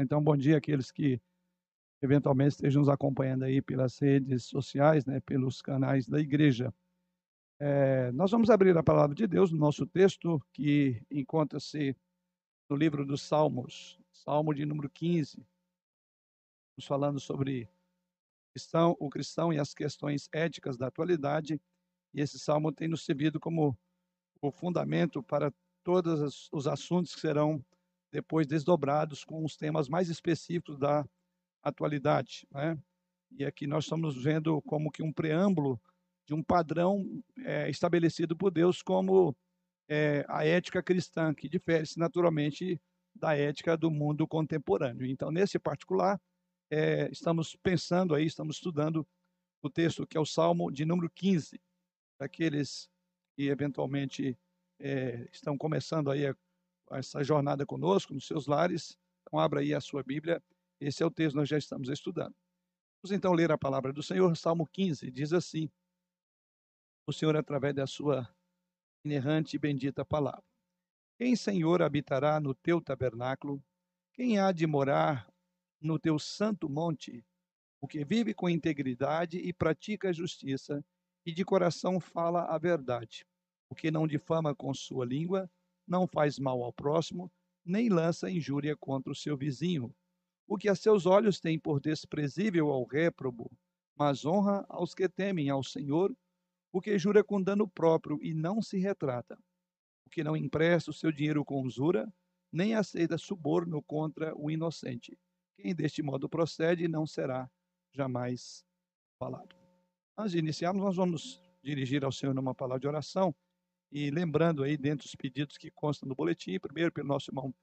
Então, bom dia àqueles que eventualmente estejam nos acompanhando aí pelas redes sociais, né, pelos canais da igreja. É, nós vamos abrir a palavra de Deus no nosso texto, que encontra-se no livro dos Salmos, Salmo de número 15. Estamos falando sobre cristão, o cristão e as questões éticas da atualidade, e esse salmo tem nos servido como o fundamento para todos os assuntos que serão depois desdobrados com os temas mais específicos da atualidade. Né? E aqui nós estamos vendo como que um preâmbulo de um padrão é, estabelecido por Deus como é, a ética cristã, que difere-se naturalmente da ética do mundo contemporâneo. Então, nesse particular, é, estamos pensando aí, estamos estudando o texto que é o Salmo de número 15, aqueles que eventualmente é, estão começando aí a essa jornada conosco nos seus lares. Então, abra aí a sua Bíblia esse é o texto que nós já estamos estudando. Vamos então ler a palavra do Senhor, Salmo 15, diz assim: O Senhor, através da sua inerrante e bendita palavra. Quem, Senhor, habitará no teu tabernáculo? Quem há de morar no teu santo monte? O que vive com integridade e pratica a justiça, e de coração fala a verdade. O que não difama com sua língua, não faz mal ao próximo, nem lança injúria contra o seu vizinho o que a seus olhos tem por desprezível ao réprobo, mas honra aos que temem ao Senhor, o que jura com dano próprio e não se retrata, o que não empresta o seu dinheiro com usura, nem aceita suborno contra o inocente. Quem deste modo procede não será jamais falado. Antes de iniciarmos, nós vamos dirigir ao Senhor numa palavra de oração e lembrando aí dentro dos pedidos que constam no boletim, primeiro pelo nosso irmão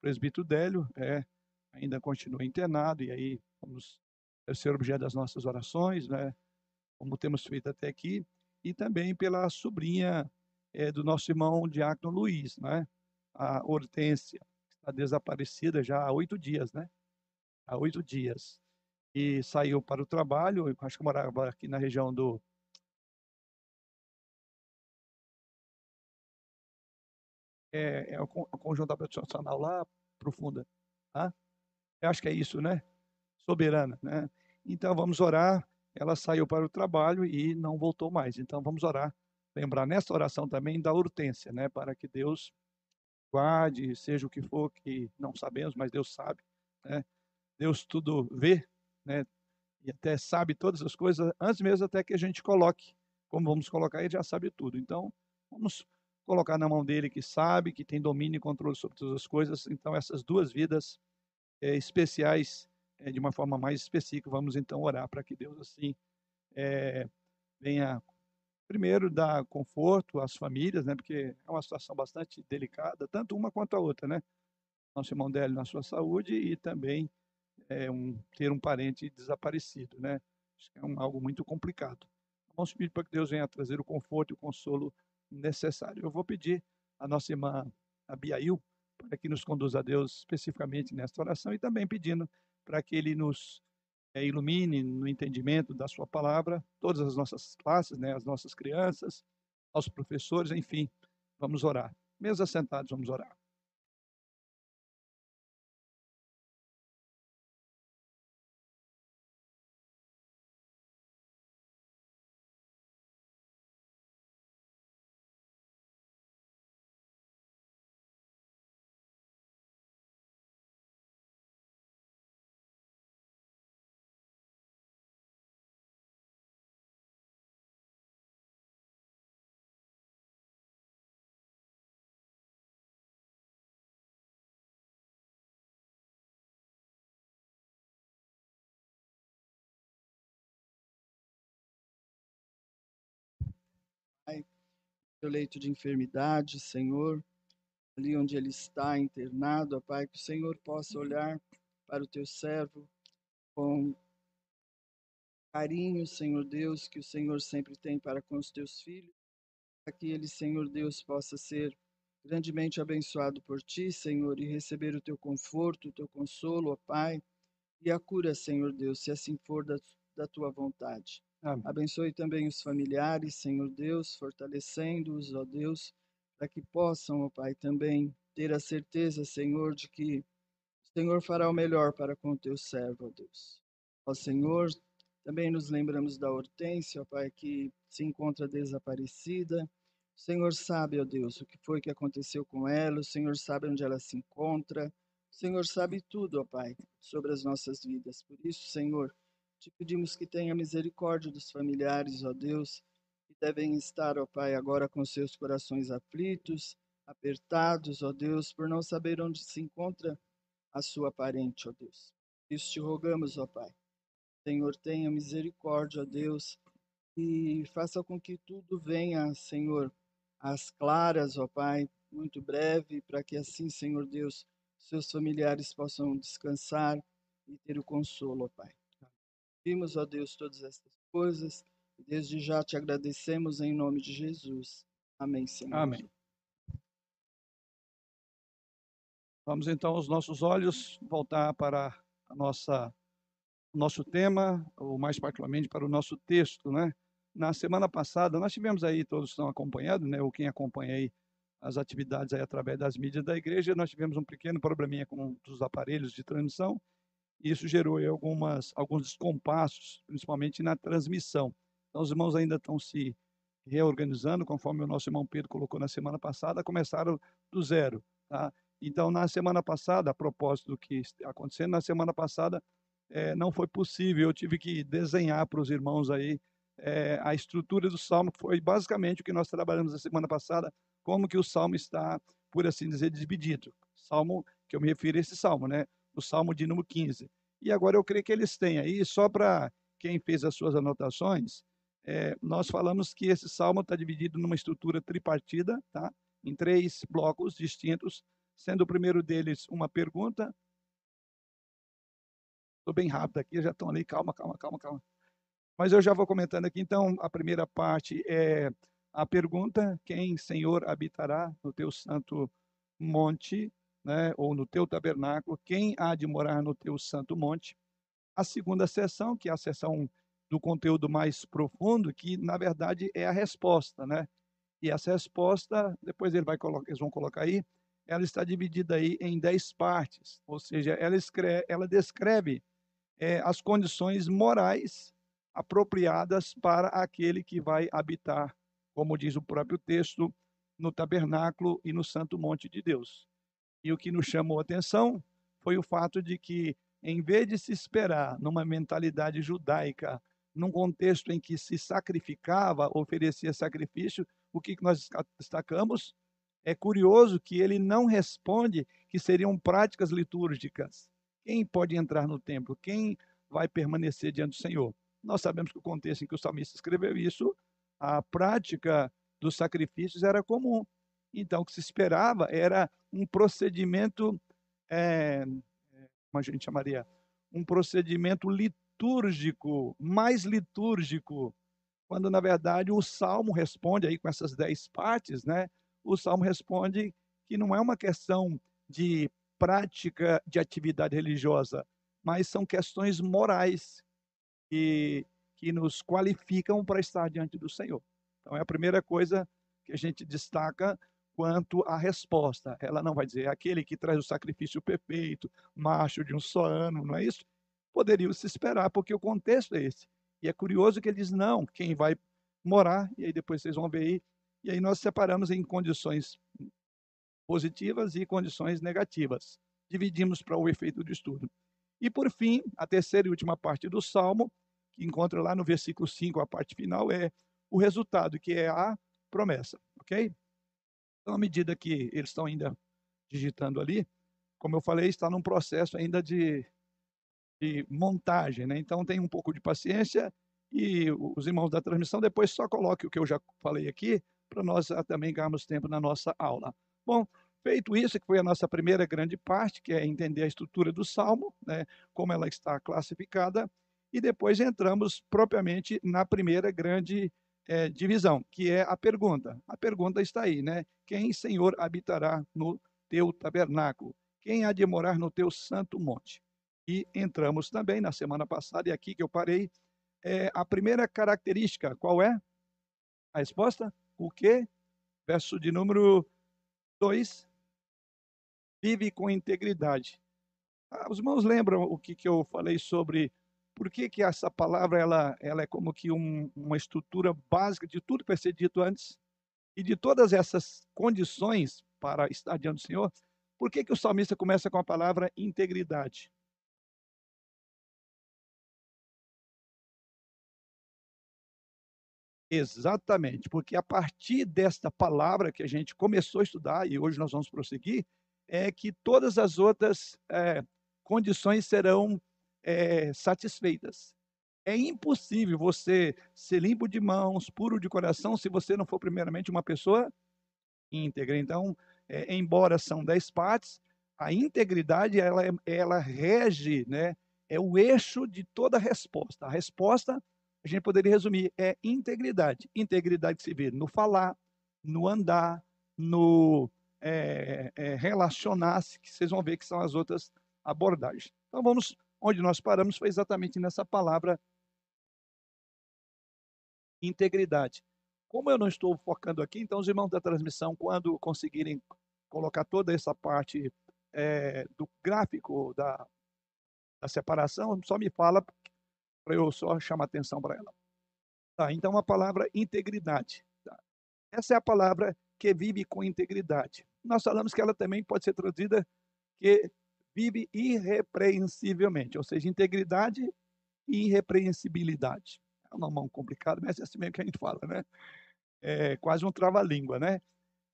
presbítero Délio, é ainda continua internado, e aí vamos ser objeto das nossas orações, né? como temos feito até aqui, e também pela sobrinha é, do nosso irmão Diácono Luiz, né? a Hortência, que está desaparecida já há oito dias, né? Há oito dias. E saiu para o trabalho, acho que morava aqui na região do. É, é o conjunto habitacional lá profunda. Tá? Eu acho que é isso, né? Soberana, né? Então vamos orar. Ela saiu para o trabalho e não voltou mais. Então vamos orar. Lembrar nessa oração também da urtência, né? Para que Deus guarde, seja o que for que não sabemos, mas Deus sabe, né? Deus tudo vê, né? E até sabe todas as coisas antes mesmo até que a gente coloque. Como vamos colocar, ele já sabe tudo. Então, vamos colocar na mão dele que sabe, que tem domínio e controle sobre todas as coisas. Então, essas duas vidas é, especiais é, de uma forma mais específica. Vamos então orar para que Deus assim é, venha primeiro dar conforto às famílias, né? Porque é uma situação bastante delicada, tanto uma quanto a outra, né? Nosso irmão Délio na sua saúde e também um, ter um parente desaparecido, né? Que é um, algo muito complicado. Vamos pedir para que Deus venha trazer o conforto e o consolo necessário. Eu vou pedir a nossa irmã Abiail para que nos conduza a Deus especificamente nesta oração e também pedindo para que Ele nos é, ilumine no entendimento da Sua palavra, todas as nossas classes, né, as nossas crianças, aos professores, enfim, vamos orar. Mesmo assentados, vamos orar. Seu leito de enfermidade, Senhor, ali onde ele está internado, ó Pai, que o Senhor possa olhar para o teu servo com carinho, Senhor Deus, que o Senhor sempre tem para com os teus filhos, para que ele, Senhor Deus, possa ser grandemente abençoado por ti, Senhor, e receber o teu conforto, o teu consolo, ó Pai, e a cura, Senhor Deus, se assim for da, da tua vontade. Amém. Abençoe também os familiares, Senhor Deus, fortalecendo-os, ó Deus, para que possam, ó Pai, também ter a certeza, Senhor, de que O Senhor fará o melhor para com o teu servo, ó Deus. Ó Senhor, também nos lembramos da Hortência, ó Pai, que se encontra desaparecida. O Senhor sabe, ó Deus, o que foi que aconteceu com ela, o Senhor sabe onde ela se encontra. O Senhor sabe tudo, ó Pai, sobre as nossas vidas. Por isso, Senhor, te pedimos que tenha misericórdia dos familiares, ó Deus, que devem estar, ó Pai, agora com seus corações aflitos, apertados, ó Deus, por não saber onde se encontra a sua parente, ó Deus. Isso te rogamos, ó Pai. Senhor, tenha misericórdia, ó Deus, e faça com que tudo venha, Senhor, às claras, ó Pai, muito breve, para que assim, Senhor Deus, seus familiares possam descansar e ter o consolo, ó Pai. Vimos, ó Deus, todas estas coisas desde já te agradecemos em nome de Jesus. Amém, Senhor. Amém. Vamos então os nossos olhos voltar para a nossa nosso tema, ou mais particularmente para o nosso texto, né? Na semana passada, nós tivemos aí, todos estão acompanhando, né? Ou quem acompanha aí as atividades aí através das mídias da igreja, nós tivemos um pequeno probleminha com os aparelhos de transmissão, isso gerou algumas, alguns descompassos, principalmente na transmissão. Então, os irmãos ainda estão se reorganizando, conforme o nosso irmão Pedro colocou na semana passada, começaram do zero, tá? Então, na semana passada, a propósito do que está acontecendo, na semana passada é, não foi possível, eu tive que desenhar para os irmãos aí é, a estrutura do salmo, que foi basicamente o que nós trabalhamos na semana passada, como que o salmo está, por assim dizer, dividido. Salmo, que eu me refiro a esse salmo, né? O salmo de número 15. E agora eu creio que eles têm aí, só para quem fez as suas anotações, é, nós falamos que esse salmo está dividido numa estrutura tripartida, tá? Em três blocos distintos, sendo o primeiro deles uma pergunta. Estou bem rápido aqui, já estão ali, calma, calma, calma, calma. Mas eu já vou comentando aqui, então, a primeira parte é a pergunta: quem, Senhor, habitará no teu santo monte, né, ou no teu tabernáculo? Quem há de morar no teu santo monte? A segunda sessão, que é a sessão do conteúdo mais profundo, que na verdade é a resposta, né? E essa resposta, depois ele vai eles vão colocar aí, ela está dividida aí em dez partes, ou seja, ela, escreve, ela descreve é, as condições morais apropriadas para aquele que vai habitar, como diz o próprio texto, no tabernáculo e no santo monte de Deus. E o que nos chamou a atenção foi o fato de que, em vez de se esperar numa mentalidade judaica, num contexto em que se sacrificava, oferecia sacrifício, o que nós destacamos? É curioso que ele não responde que seriam práticas litúrgicas. Quem pode entrar no templo? Quem vai permanecer diante do Senhor? Nós sabemos que o contexto em que o salmista escreveu isso, a prática dos sacrifícios era comum. Então, o que se esperava era um procedimento, é, como a gente chamaria, um procedimento litúrgico, mais litúrgico, quando na verdade o salmo responde aí com essas dez partes, né? o Salmo responde que não é uma questão de prática de atividade religiosa, mas são questões morais que, que nos qualificam para estar diante do Senhor. Então, é a primeira coisa que a gente destaca quanto à resposta. Ela não vai dizer aquele que traz o sacrifício perfeito, macho de um só ano, não é isso? Poderia se esperar, porque o contexto é esse. E é curioso que ele diz: não, quem vai morar, e aí depois vocês vão ver aí, e aí nós separamos em condições positivas e condições negativas. Dividimos para o efeito do estudo. E por fim, a terceira e última parte do Salmo, que encontra lá no versículo 5, a parte final, é o resultado, que é a promessa, ok? Então, à medida que eles estão ainda digitando ali, como eu falei, está num processo ainda de, de montagem, né? Então, tem um pouco de paciência e os irmãos da transmissão depois só coloque o que eu já falei aqui para nós ah, também ganharmos tempo na nossa aula. Bom, feito isso, que foi a nossa primeira grande parte, que é entender a estrutura do Salmo, né, como ela está classificada, e depois entramos propriamente na primeira grande é, divisão, que é a pergunta. A pergunta está aí, né? Quem, Senhor, habitará no teu tabernáculo? Quem há de morar no teu santo monte? E entramos também na semana passada, e aqui que eu parei, é, a primeira característica, qual é? A resposta? o quê? Verso de número 2. Vive com integridade. Ah, os irmãos lembram o que, que eu falei sobre por que, que essa palavra ela, ela é como que um, uma estrutura básica de tudo que vai ser dito antes e de todas essas condições para estar diante do Senhor? Por que, que o salmista começa com a palavra integridade? Exatamente, porque a partir desta palavra que a gente começou a estudar, e hoje nós vamos prosseguir, é que todas as outras é, condições serão é, satisfeitas. É impossível você ser limpo de mãos, puro de coração, se você não for primeiramente uma pessoa íntegra. Então, é, embora são dez partes, a integridade ela, ela rege, né? É o eixo de toda a resposta. A resposta a gente poderia resumir, é integridade. Integridade se vê no falar, no andar, no é, é, relacionar-se, que vocês vão ver que são as outras abordagens. Então vamos, onde nós paramos foi exatamente nessa palavra integridade. Como eu não estou focando aqui, então os irmãos da transmissão, quando conseguirem colocar toda essa parte é, do gráfico da, da separação, só me fala para eu só chamar atenção para ela. Tá, então a palavra integridade. Tá? Essa é a palavra que vive com integridade. Nós falamos que ela também pode ser traduzida que vive irrepreensivelmente, ou seja, integridade e irrepreensibilidade. É um nome complicado, mas é assim mesmo que a gente fala, né? É quase um trava-língua, né?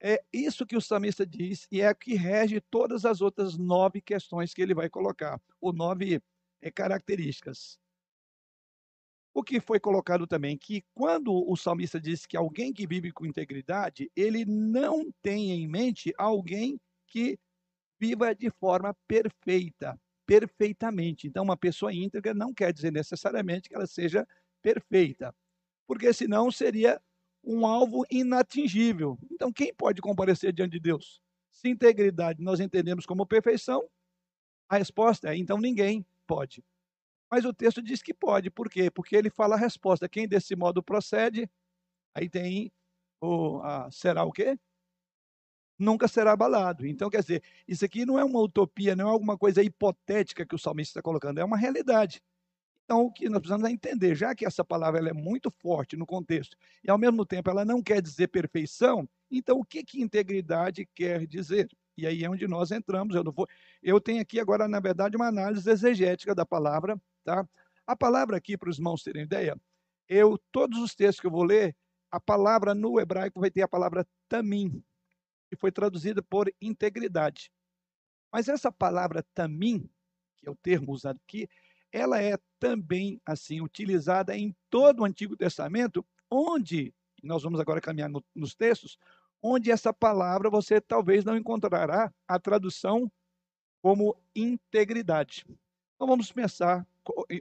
É isso que o samista diz e é que rege todas as outras nove questões que ele vai colocar, ou nove é, características. O que foi colocado também que quando o salmista diz que alguém que vive com integridade, ele não tem em mente alguém que viva de forma perfeita, perfeitamente. Então, uma pessoa íntegra não quer dizer necessariamente que ela seja perfeita, porque senão seria um alvo inatingível. Então, quem pode comparecer diante de Deus? Se integridade nós entendemos como perfeição, a resposta é: então ninguém pode. Mas o texto diz que pode. Por quê? Porque ele fala a resposta. Quem desse modo procede, aí tem o a, será o quê? Nunca será abalado. Então, quer dizer, isso aqui não é uma utopia, não é alguma coisa hipotética que o salmista está colocando, é uma realidade. Então, o que nós precisamos é entender, já que essa palavra é muito forte no contexto e, ao mesmo tempo, ela não quer dizer perfeição, então o que, que integridade quer dizer? E aí é onde nós entramos. Eu, não vou, eu tenho aqui agora, na verdade, uma análise exegética da palavra Tá? A palavra aqui, para os irmãos terem ideia, eu, todos os textos que eu vou ler, a palavra no hebraico vai ter a palavra tamim, que foi traduzida por integridade. Mas essa palavra tamim, que é o termo usado aqui, ela é também assim utilizada em todo o Antigo Testamento, onde nós vamos agora caminhar no, nos textos, onde essa palavra você talvez não encontrará a tradução como integridade. Então vamos pensar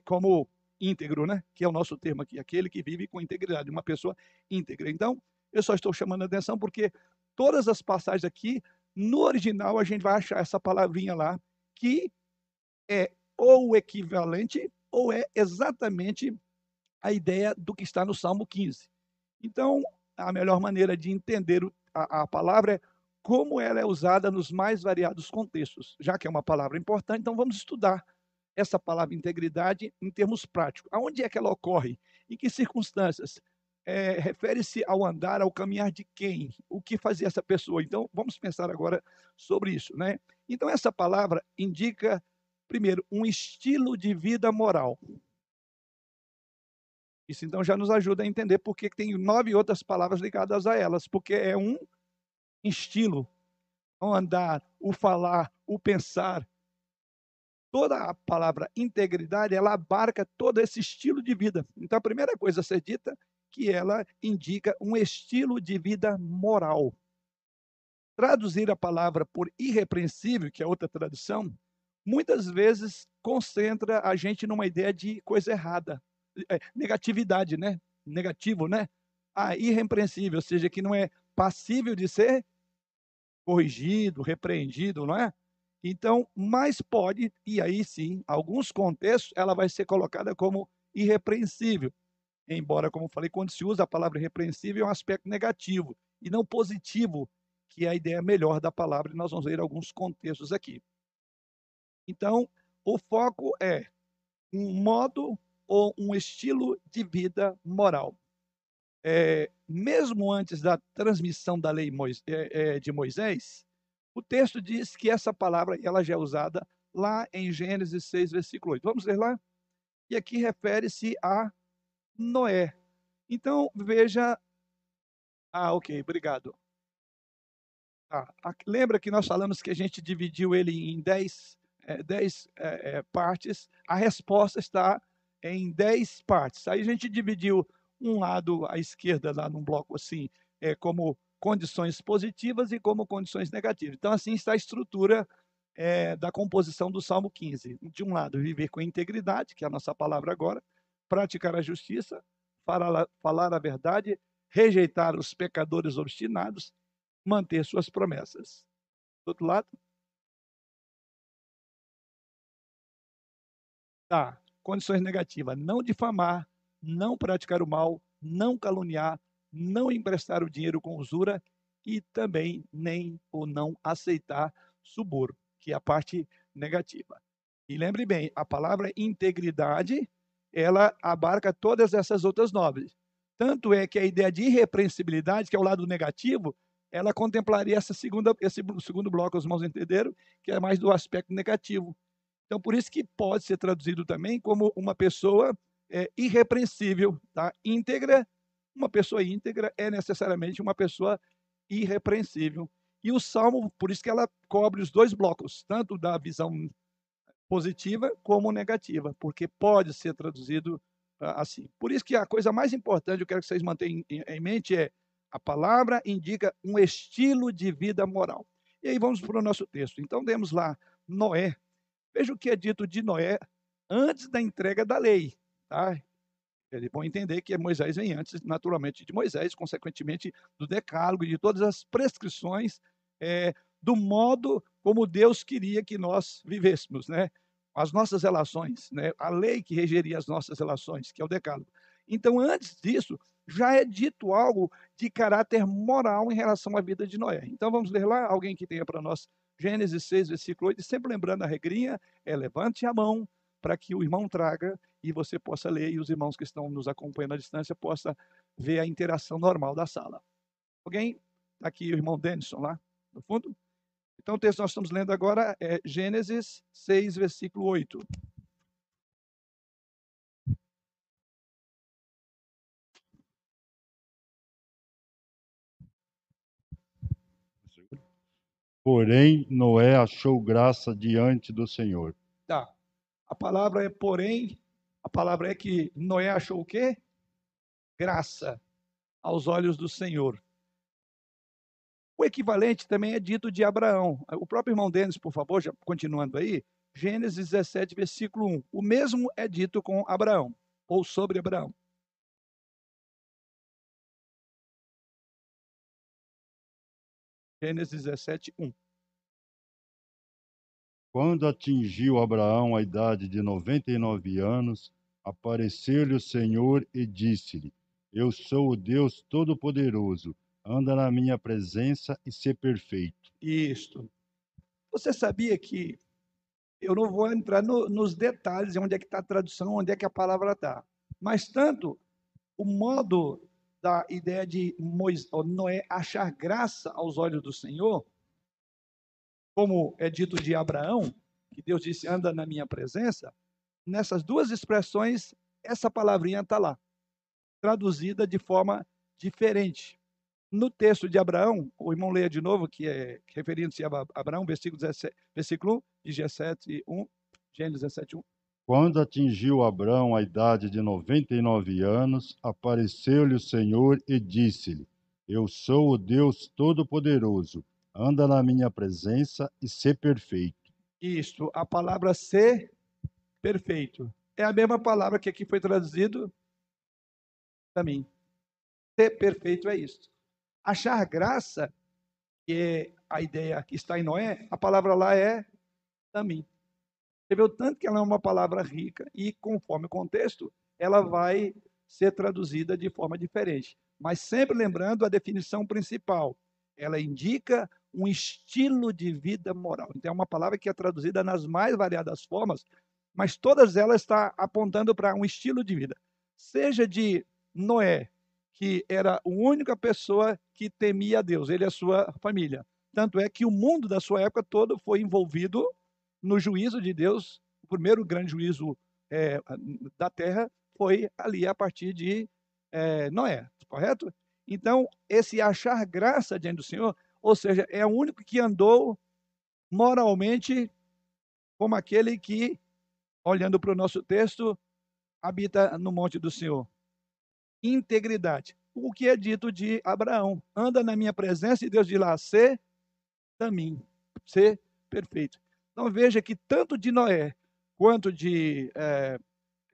como íntegro, né? Que é o nosso termo aqui, aquele que vive com integridade, uma pessoa íntegra. Então, eu só estou chamando a atenção porque todas as passagens aqui, no original, a gente vai achar essa palavrinha lá, que é ou o equivalente ou é exatamente a ideia do que está no Salmo 15. Então, a melhor maneira de entender a, a palavra é como ela é usada nos mais variados contextos. Já que é uma palavra importante, então vamos estudar essa palavra integridade em termos práticos. Aonde é que ela ocorre? Em que circunstâncias? É, Refere-se ao andar, ao caminhar de quem? O que fazia essa pessoa? Então, vamos pensar agora sobre isso, né? Então, essa palavra indica, primeiro, um estilo de vida moral. Isso então já nos ajuda a entender por que tem nove outras palavras ligadas a elas, porque é um estilo, o andar, o falar, o pensar, toda a palavra integridade, ela abarca todo esse estilo de vida. Então, a primeira coisa a ser dita que ela indica um estilo de vida moral. Traduzir a palavra por irrepreensível, que é outra tradução, muitas vezes concentra a gente numa ideia de coisa errada, é, negatividade, né? Negativo, né? Ah, irrepreensível, ou seja, que não é passível de ser corrigido, repreendido, não é? Então, mas pode, e aí sim, alguns contextos, ela vai ser colocada como irrepreensível. Embora, como falei, quando se usa a palavra irrepreensível, é um aspecto negativo e não positivo, que é a ideia melhor da palavra, e nós vamos ver alguns contextos aqui. Então, o foco é um modo ou um estilo de vida moral. É, mesmo antes da transmissão da lei é, é, de Moisés, o texto diz que essa palavra ela já é usada lá em Gênesis 6, versículo 8. Vamos ler lá? E aqui refere-se a Noé. Então, veja. Ah, ok, obrigado. Ah, lembra que nós falamos que a gente dividiu ele em 10 é, dez é, é, partes, a resposta está em dez partes. Aí a gente dividiu um lado à esquerda, lá num bloco assim, é, como condições positivas e como condições negativas. Então, assim está a estrutura é, da composição do Salmo 15. De um lado, viver com integridade, que é a nossa palavra agora, praticar a justiça, falar, a verdade, rejeitar os pecadores obstinados, manter suas promessas. Do outro lado, Tá. Condições negativas: não difamar, não praticar o mal, não caluniar, não emprestar o dinheiro com usura e também nem ou não aceitar suborno, que é a parte negativa. E lembre bem, a palavra integridade, ela abarca todas essas outras nove. Tanto é que a ideia de irrepreensibilidade, que é o lado negativo, ela contemplaria essa segunda, esse segundo bloco, os irmãos entenderam, que é mais do aspecto negativo. Então, por isso que pode ser traduzido também como uma pessoa é, irrepreensível, tá? íntegra. Uma pessoa íntegra é necessariamente uma pessoa irrepreensível. E o Salmo, por isso que ela cobre os dois blocos, tanto da visão positiva como negativa, porque pode ser traduzido uh, assim. Por isso que a coisa mais importante, eu quero que vocês mantenham em, mente, é a palavra indica um estilo de vida moral. E aí vamos para o nosso texto. Então, temos lá Noé, Veja o que é dito de Noé antes da entrega da lei. Tá? Eles vão entender que Moisés vem antes, naturalmente, de Moisés, consequentemente, do decálogo e de todas as prescrições é, do modo como Deus queria que nós vivêssemos, né? As nossas relações, né? A lei que regeria as nossas relações, que é o decálogo. Então, antes disso, já é dito algo de caráter moral em relação à vida de Noé. Então, vamos ler lá, alguém que tenha para nós Gênesis 6, versículo 8, e sempre lembrando a regrinha, é levante a mão para que o irmão traga e você possa ler e os irmãos que estão nos acompanhando à distância possam ver a interação normal da sala. Alguém? Está aqui o irmão Denison lá no fundo. Então o texto que nós estamos lendo agora é Gênesis 6, versículo 8. Porém, Noé achou graça diante do Senhor. Tá. A palavra é porém, a palavra é que Noé achou o quê? Graça aos olhos do Senhor. O equivalente também é dito de Abraão. O próprio irmão Denis, por favor, já continuando aí, Gênesis 17, versículo 1. O mesmo é dito com Abraão, ou sobre Abraão. Gênesis 17, 1. Quando atingiu Abraão a idade de 99 anos, apareceu-lhe o Senhor e disse-lhe: Eu sou o Deus Todo-Poderoso, anda na minha presença e ser perfeito. Isto. Você sabia que eu não vou entrar no, nos detalhes de onde é que está a tradução, onde é que a palavra está. Mas tanto o modo da ideia de Moisés, Noé achar graça aos olhos do Senhor, como é dito de Abraão, que Deus disse, anda na minha presença, nessas duas expressões, essa palavrinha está lá, traduzida de forma diferente. No texto de Abraão, o irmão leia de novo, que é referindo-se a Abraão, versículo, 17, versículo 1 de G7, 1, Gênesis 17, 1. Quando atingiu Abrão a idade de 99 anos, apareceu-lhe o Senhor e disse-lhe: Eu sou o Deus Todo-Poderoso. Anda na minha presença e ser perfeito. Isto, a palavra ser perfeito. É a mesma palavra que aqui foi traduzido para mim. Ser perfeito é isso. Achar graça, que é a ideia que está em Noé, a palavra lá é também. Você vê o tanto que ela é uma palavra rica e, conforme o contexto, ela vai ser traduzida de forma diferente. Mas sempre lembrando a definição principal. Ela indica um estilo de vida moral. Então, é uma palavra que é traduzida nas mais variadas formas, mas todas elas estão apontando para um estilo de vida. Seja de Noé, que era a única pessoa que temia a Deus, ele e a sua família. Tanto é que o mundo da sua época todo foi envolvido no juízo de Deus. O primeiro grande juízo é, da terra foi ali a partir de é, Noé, correto? Então, esse achar graça diante do Senhor, ou seja, é o único que andou moralmente como aquele que, olhando para o nosso texto, habita no monte do Senhor. Integridade. O que é dito de Abraão? Anda na minha presença e Deus diz lá, ser também, ser perfeito. Então veja que tanto de Noé quanto de é,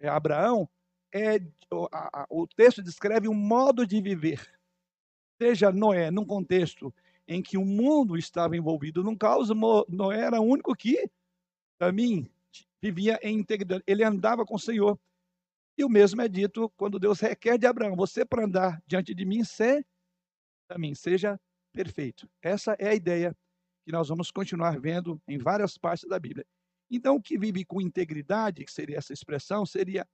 Abraão, é, o, a, o texto descreve um modo de viver. Seja Noé num contexto em que o mundo estava envolvido num caos, Noé era o único que também vivia em integridade. Ele andava com o Senhor. E o mesmo é dito quando Deus requer de Abraão: você para andar diante de mim, ser também seja perfeito. Essa é a ideia que nós vamos continuar vendo em várias partes da Bíblia. Então, o que vive com integridade, que seria essa expressão, seria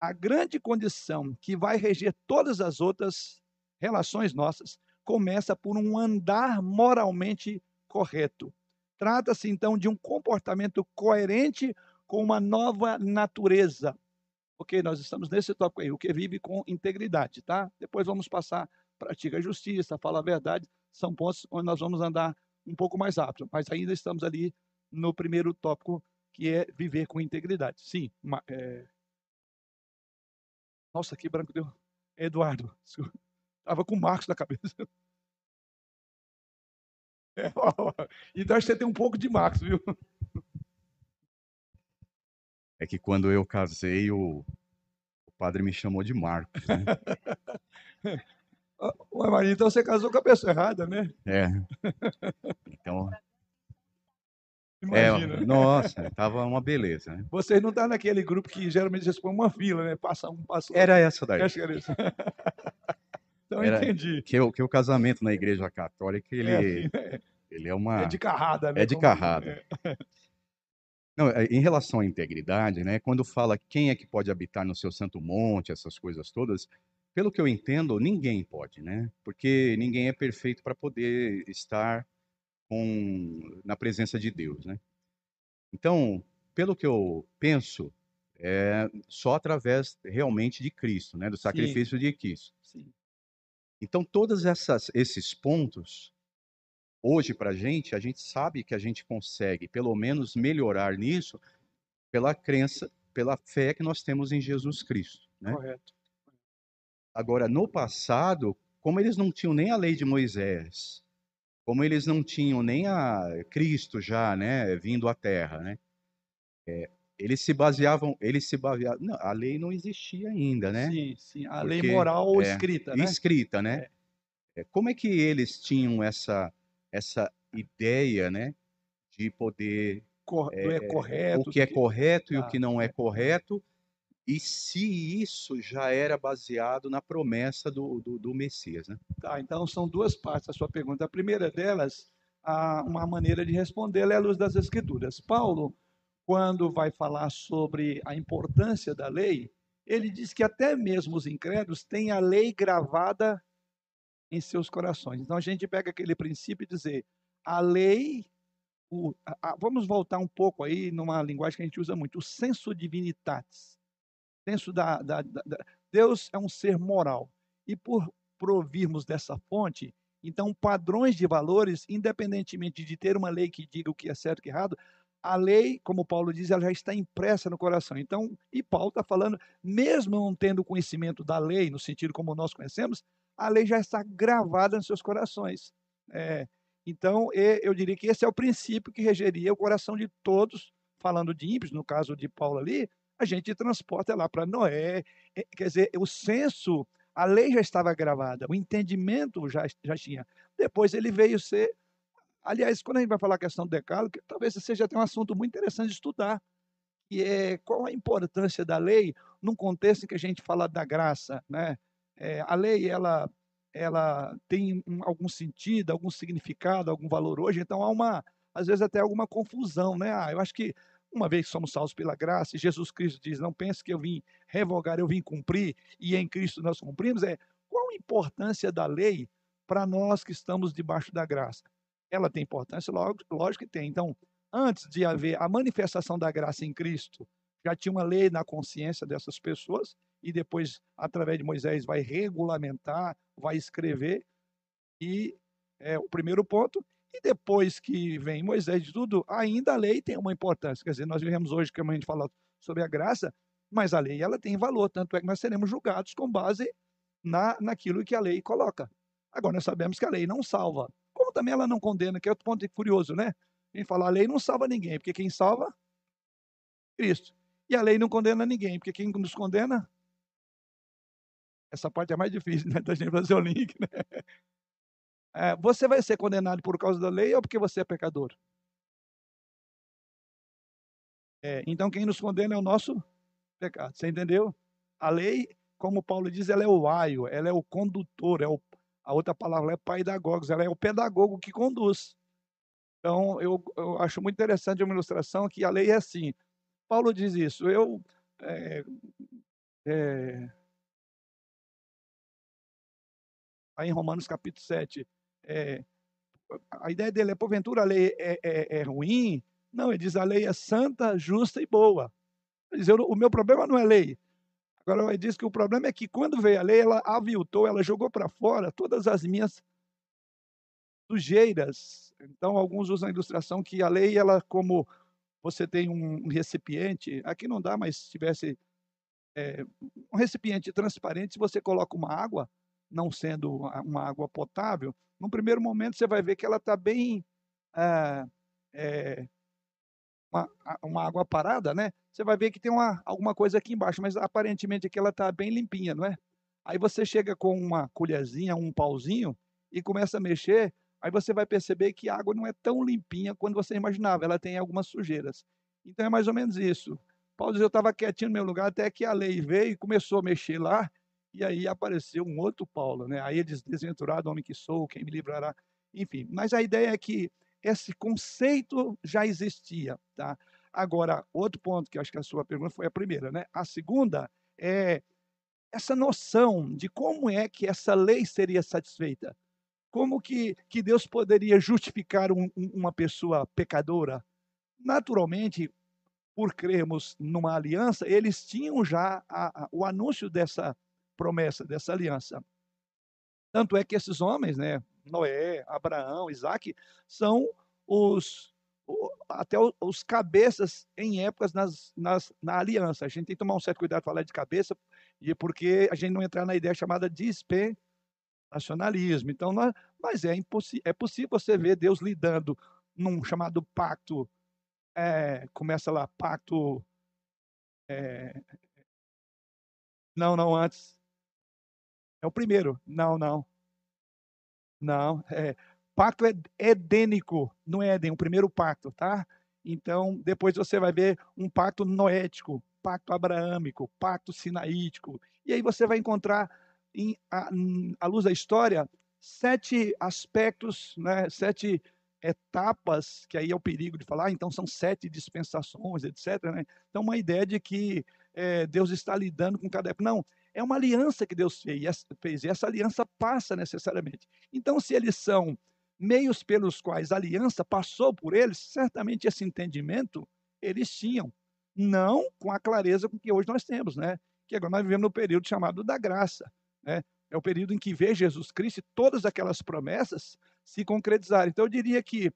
a grande condição que vai reger todas as outras relações nossas, começa por um andar moralmente correto. Trata-se então de um comportamento coerente com uma nova natureza. Ok, nós estamos nesse tópico aí, o que vive com integridade, tá? Depois vamos passar, pratica a justiça, fala a verdade, são pontos onde nós vamos andar um pouco mais rápido, mas ainda estamos ali no primeiro tópico, que é viver com integridade. Sim, é... nossa, que branco deu. Eduardo, estava com o Marcos na cabeça. É, ó, então acho que você tem um pouco de Marcos, viu? É que quando eu casei, o, o padre me chamou de Marcos. Né? Ué, Maria, então você casou com a pessoa errada, né? É. Então. Imagina. É, nossa, tava uma beleza. Né? Vocês não estão tá naquele grupo que geralmente eles põem uma fila, né? Passa um, passa outro. Era essa daí. Acho que era isso. então Era, entendi. Que, o, que o casamento na igreja católica, ele é, assim, é, ele é uma. É de carrada, né? É de carrada. É. Não, é, em relação à integridade, né? Quando fala quem é que pode habitar no seu santo monte, essas coisas todas, pelo que eu entendo, ninguém pode, né? Porque ninguém é perfeito para poder estar com, na presença de Deus, né? Então, pelo que eu penso, é só através realmente de Cristo, né? Do sacrifício Sim. de Cristo. Sim. Então, todos essas, esses pontos, hoje para a gente, a gente sabe que a gente consegue, pelo menos, melhorar nisso pela crença, pela fé que nós temos em Jesus Cristo. Né? Correto. Agora, no passado, como eles não tinham nem a lei de Moisés, como eles não tinham nem a Cristo já, né, vindo à Terra, né, é, eles se baseavam, eles se baseavam, não, a lei não existia ainda, né? Sim, sim, a Porque, lei moral é, escrita, né? Escrita, né? É. é. Como é que eles tinham essa essa ideia, né, de poder Cor, é, é correto, o que é correto e o que não é correto e se isso já era baseado na promessa do, do, do Messias. Né? Tá, então são duas partes da sua pergunta. A primeira delas, a, uma maneira de respondê-la é à luz das Escrituras. Paulo, quando vai falar sobre a importância da lei, ele diz que até mesmo os incrédulos têm a lei gravada em seus corações. Então a gente pega aquele princípio e dizer, a lei, o, a, a, vamos voltar um pouco aí numa linguagem que a gente usa muito, o senso divinitatis senso da, da, da, Deus é um ser moral. E por provirmos dessa fonte, então padrões de valores, independentemente de ter uma lei que diga o que é certo e o que é errado, a lei, como Paulo diz, ela já está impressa no coração. Então, e Paulo está falando, mesmo não tendo conhecimento da lei, no sentido como nós conhecemos, a lei já está gravada nos seus corações. É, então, eu diria que esse é o princípio que regeria o coração de todos, falando de ímpios, no caso de Paulo ali, a gente transporta lá para Noé. Eh, quer dizer, o senso, a lei já estava gravada, o entendimento já, já tinha. Depois ele veio ser. Aliás, quando a gente vai falar a questão do decálogo, talvez seja até um assunto muito interessante de estudar, que é qual a importância da lei num contexto em que a gente fala da graça, né? É, a lei ela ela tem um, algum sentido, algum significado, algum valor hoje, então há uma, às vezes até alguma confusão, né? Ah, eu acho que uma vez que somos salvos pela graça, e Jesus Cristo diz: Não pense que eu vim revogar, eu vim cumprir, e em Cristo nós cumprimos. É qual a importância da lei para nós que estamos debaixo da graça? Ela tem importância? Lógico, lógico que tem. Então, antes de haver a manifestação da graça em Cristo, já tinha uma lei na consciência dessas pessoas, e depois, através de Moisés, vai regulamentar, vai escrever. E é o primeiro ponto. E depois que vem Moisés de tudo, ainda a lei tem uma importância. Quer dizer, nós vivemos hoje, como a gente fala sobre a graça, mas a lei ela tem valor, tanto é que nós seremos julgados com base na, naquilo que a lei coloca. Agora, nós sabemos que a lei não salva. Como também ela não condena, que é outro ponto curioso, né? Gente fala, a lei não salva ninguém, porque quem salva? Cristo. E a lei não condena ninguém, porque quem nos condena? Essa parte é mais difícil, né? Da gente fazer o link, né? É, você vai ser condenado por causa da lei ou porque você é pecador? É, então, quem nos condena é o nosso pecado. Você entendeu? A lei, como Paulo diz, ela é o aio, ela é o condutor, é o, a outra palavra é pedagogos, ela é o pedagogo que conduz. Então, eu, eu acho muito interessante uma ilustração que a lei é assim. Paulo diz isso. Eu. É, é, aí em Romanos capítulo 7, é, a ideia dele é, porventura, a lei é, é, é, ruim? Não, ele diz a lei é santa, justa e boa. Ele diz, o meu problema não é lei. Agora, ele diz que o problema é que quando veio a lei, ela aviltou, ela jogou para fora todas as minhas sujeiras. Então, alguns usam a ilustração que a lei, ela como você tem um recipiente, aqui não dá, mas se tivesse é, um recipiente transparente, se você coloca uma água, não sendo uma água potável, no primeiro momento você vai ver que ela está bem. Ah, é, uma, uma, água parada, né? Você vai ver que tem uma, alguma coisa aqui embaixo, mas aparentemente aqui ela está bem limpinha, não é? Aí você chega com uma colherzinha, um pauzinho e começa a mexer, aí você vai perceber que a água não é tão limpinha quanto você imaginava, ela tem algumas sujeiras. Então é mais ou menos isso. Paulo diz, eu estava quietinho no meu lugar até que a lei veio e começou a mexer lá, e aí apareceu um outro Paulo, né? Aí ele diz, desventurado homem que sou, quem me livrará? Enfim, mas a ideia é que esse conceito já existia, tá? Agora, outro ponto que acho que a sua pergunta foi a primeira, né? A segunda é essa noção de como é que essa lei seria satisfeita. Como que, que Deus poderia justificar um, uma pessoa pecadora? Naturalmente, por crermos numa aliança, eles tinham já a, a, o anúncio dessa promessa, dessa aliança. Tanto é que esses homens, né, Noé, Abraão, Isaac, são os até os cabeças em épocas nas, nas, na aliança. A gente tem que tomar um certo cuidado falar de cabeça, e porque a gente não entrar na ideia chamada dispensacionalismo. Então, nós, mas é, é possível você ver Deus lidando num chamado pacto, é, começa lá, pacto. É, não, não, antes. É o primeiro. Não, não. Não, é pacto edênico no Éden, o primeiro pacto, tá? Então, depois você vai ver um pacto noético, pacto abraâmico, pacto sinaítico. E aí você vai encontrar, em, a, à luz da história, sete aspectos, né, sete etapas, que aí é o perigo de falar, então são sete dispensações, etc. Né? Então, uma ideia de que é, Deus está lidando com cada época. Não, é uma aliança que Deus fez, e essa aliança passa necessariamente. Então, se eles são meios pelos quais a aliança passou por eles, certamente esse entendimento eles tinham, não com a clareza com que hoje nós temos, né? Que agora nós vivemos no período chamado da graça, né? É o período em que vê Jesus Cristo e todas aquelas promessas se concretizarem. Então, eu diria que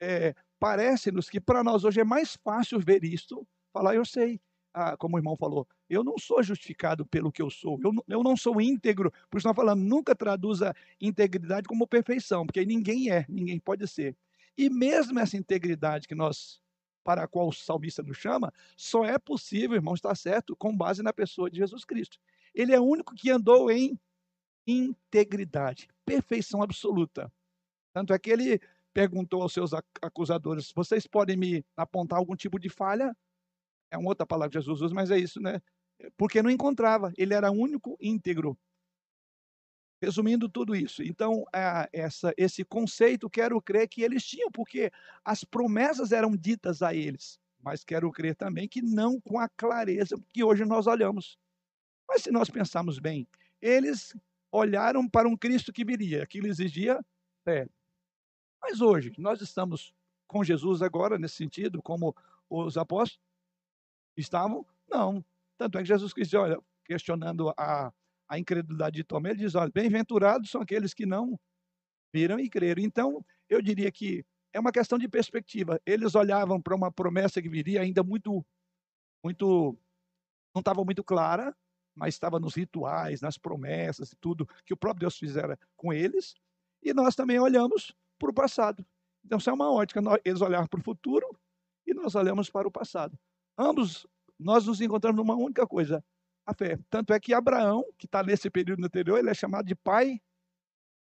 é, parece-nos que para nós hoje é mais fácil ver isto, falar, eu sei, ah, como o irmão falou, eu não sou justificado pelo que eu sou, eu, eu não sou íntegro, por isso nós falando, nunca traduza integridade como perfeição, porque ninguém é, ninguém pode ser. E mesmo essa integridade que nós, para a qual o salmista nos chama, só é possível, irmão, está certo, com base na pessoa de Jesus Cristo. Ele é o único que andou em integridade, perfeição absoluta. Tanto é que ele perguntou aos seus acusadores: vocês podem me apontar algum tipo de falha? é uma outra palavra que Jesus usa, mas é isso, né? Porque não encontrava, ele era único íntegro. Resumindo tudo isso, então, ah, essa, esse conceito, quero crer que eles tinham, porque as promessas eram ditas a eles, mas quero crer também que não com a clareza que hoje nós olhamos. Mas se nós pensarmos bem, eles olharam para um Cristo que viria, aquilo exigia fé. Mas hoje, nós estamos com Jesus agora, nesse sentido, como os apóstolos estavam? Não. Tanto é que Jesus Cristo, olha, questionando a, a incredulidade de Tomé, ele diz: olha, bem-aventurados são aqueles que não viram e creram. Então, eu diria que é uma questão de perspectiva. Eles olhavam para uma promessa que viria ainda muito, muito, não estava muito clara, mas estava nos rituais, nas promessas e tudo que o próprio Deus fizera com eles. E nós também olhamos para o passado. Então, isso é uma ótica. Eles olharam para o futuro e nós olhamos para o passado. Ambos, nós nos encontramos numa única coisa: a fé. Tanto é que Abraão, que está nesse período anterior, ele é chamado de pai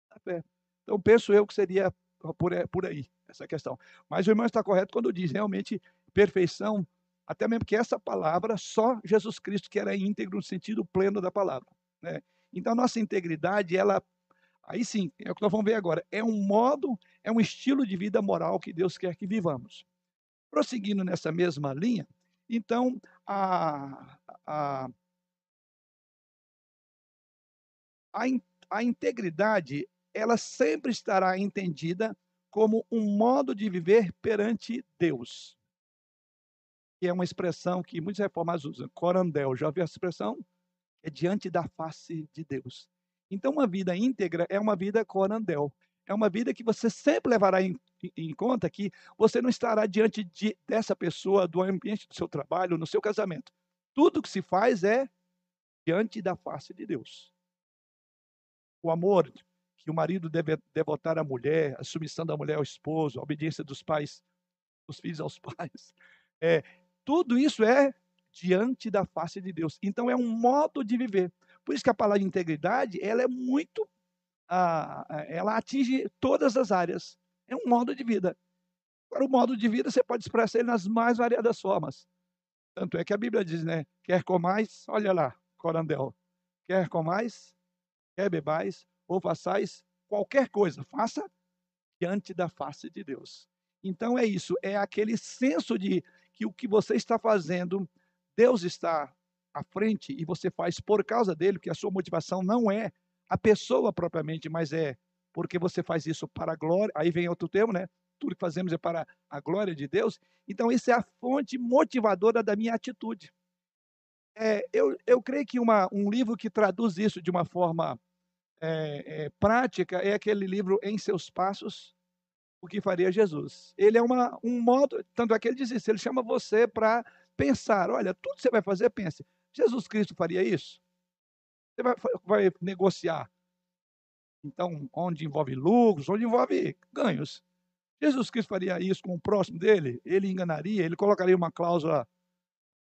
da fé. Então, penso eu que seria por, aí essa questão. Mas o irmão está correto quando diz realmente perfeição, até mesmo que essa palavra, só Jesus Cristo que era íntegro no sentido pleno da palavra. Né? Então, nossa integridade, ela, aí sim, é o que nós vamos ver agora, é um modo, é um estilo de vida moral que Deus quer que vivamos. Prosseguindo nessa mesma linha, então, a, a, a, a integridade ela sempre estará entendida como um modo de viver perante Deus. Que é uma expressão que muitos reformados usam, corandel. Já ouviu essa expressão? É diante da face de Deus. Então, uma vida íntegra é uma vida corandel. É uma vida que você sempre levará em, em conta que você não estará diante de, dessa pessoa, do ambiente do seu trabalho, no seu casamento. Tudo que se faz é diante da face de Deus o amor que o marido deve devotar à mulher, a submissão da mulher ao esposo, a obediência dos pais, dos filhos aos pais. É, tudo isso é diante da face de Deus. Então é um modo de viver. Por isso que a palavra integridade, ela é muito, ela atinge todas as áreas. É um modo de vida. Para o modo de vida, você pode expressar ele nas mais variadas formas. Tanto é que a Bíblia diz, né? Quer comais, olha lá, corandel. Quer comais, quer bebais ou façais qualquer coisa, faça diante da face de Deus. Então é isso, é aquele senso de que o que você está fazendo, Deus está à frente e você faz por causa dele, que a sua motivação não é a pessoa propriamente, mas é porque você faz isso para a glória. Aí vem outro termo, né? Tudo que fazemos é para a glória de Deus. Então, isso é a fonte motivadora da minha atitude. É, eu, eu creio que uma, um livro que traduz isso de uma forma é, é, prática é aquele livro Em Seus Passos, o que faria Jesus. Ele é uma, um modo, tanto é que ele diz isso, ele chama você para pensar, olha, tudo que você vai fazer, pense, Jesus Cristo faria isso? Você vai, vai negociar. Então, onde envolve lucros, onde envolve ganhos. Jesus Cristo faria isso com o próximo dele? Ele enganaria, ele colocaria uma cláusula,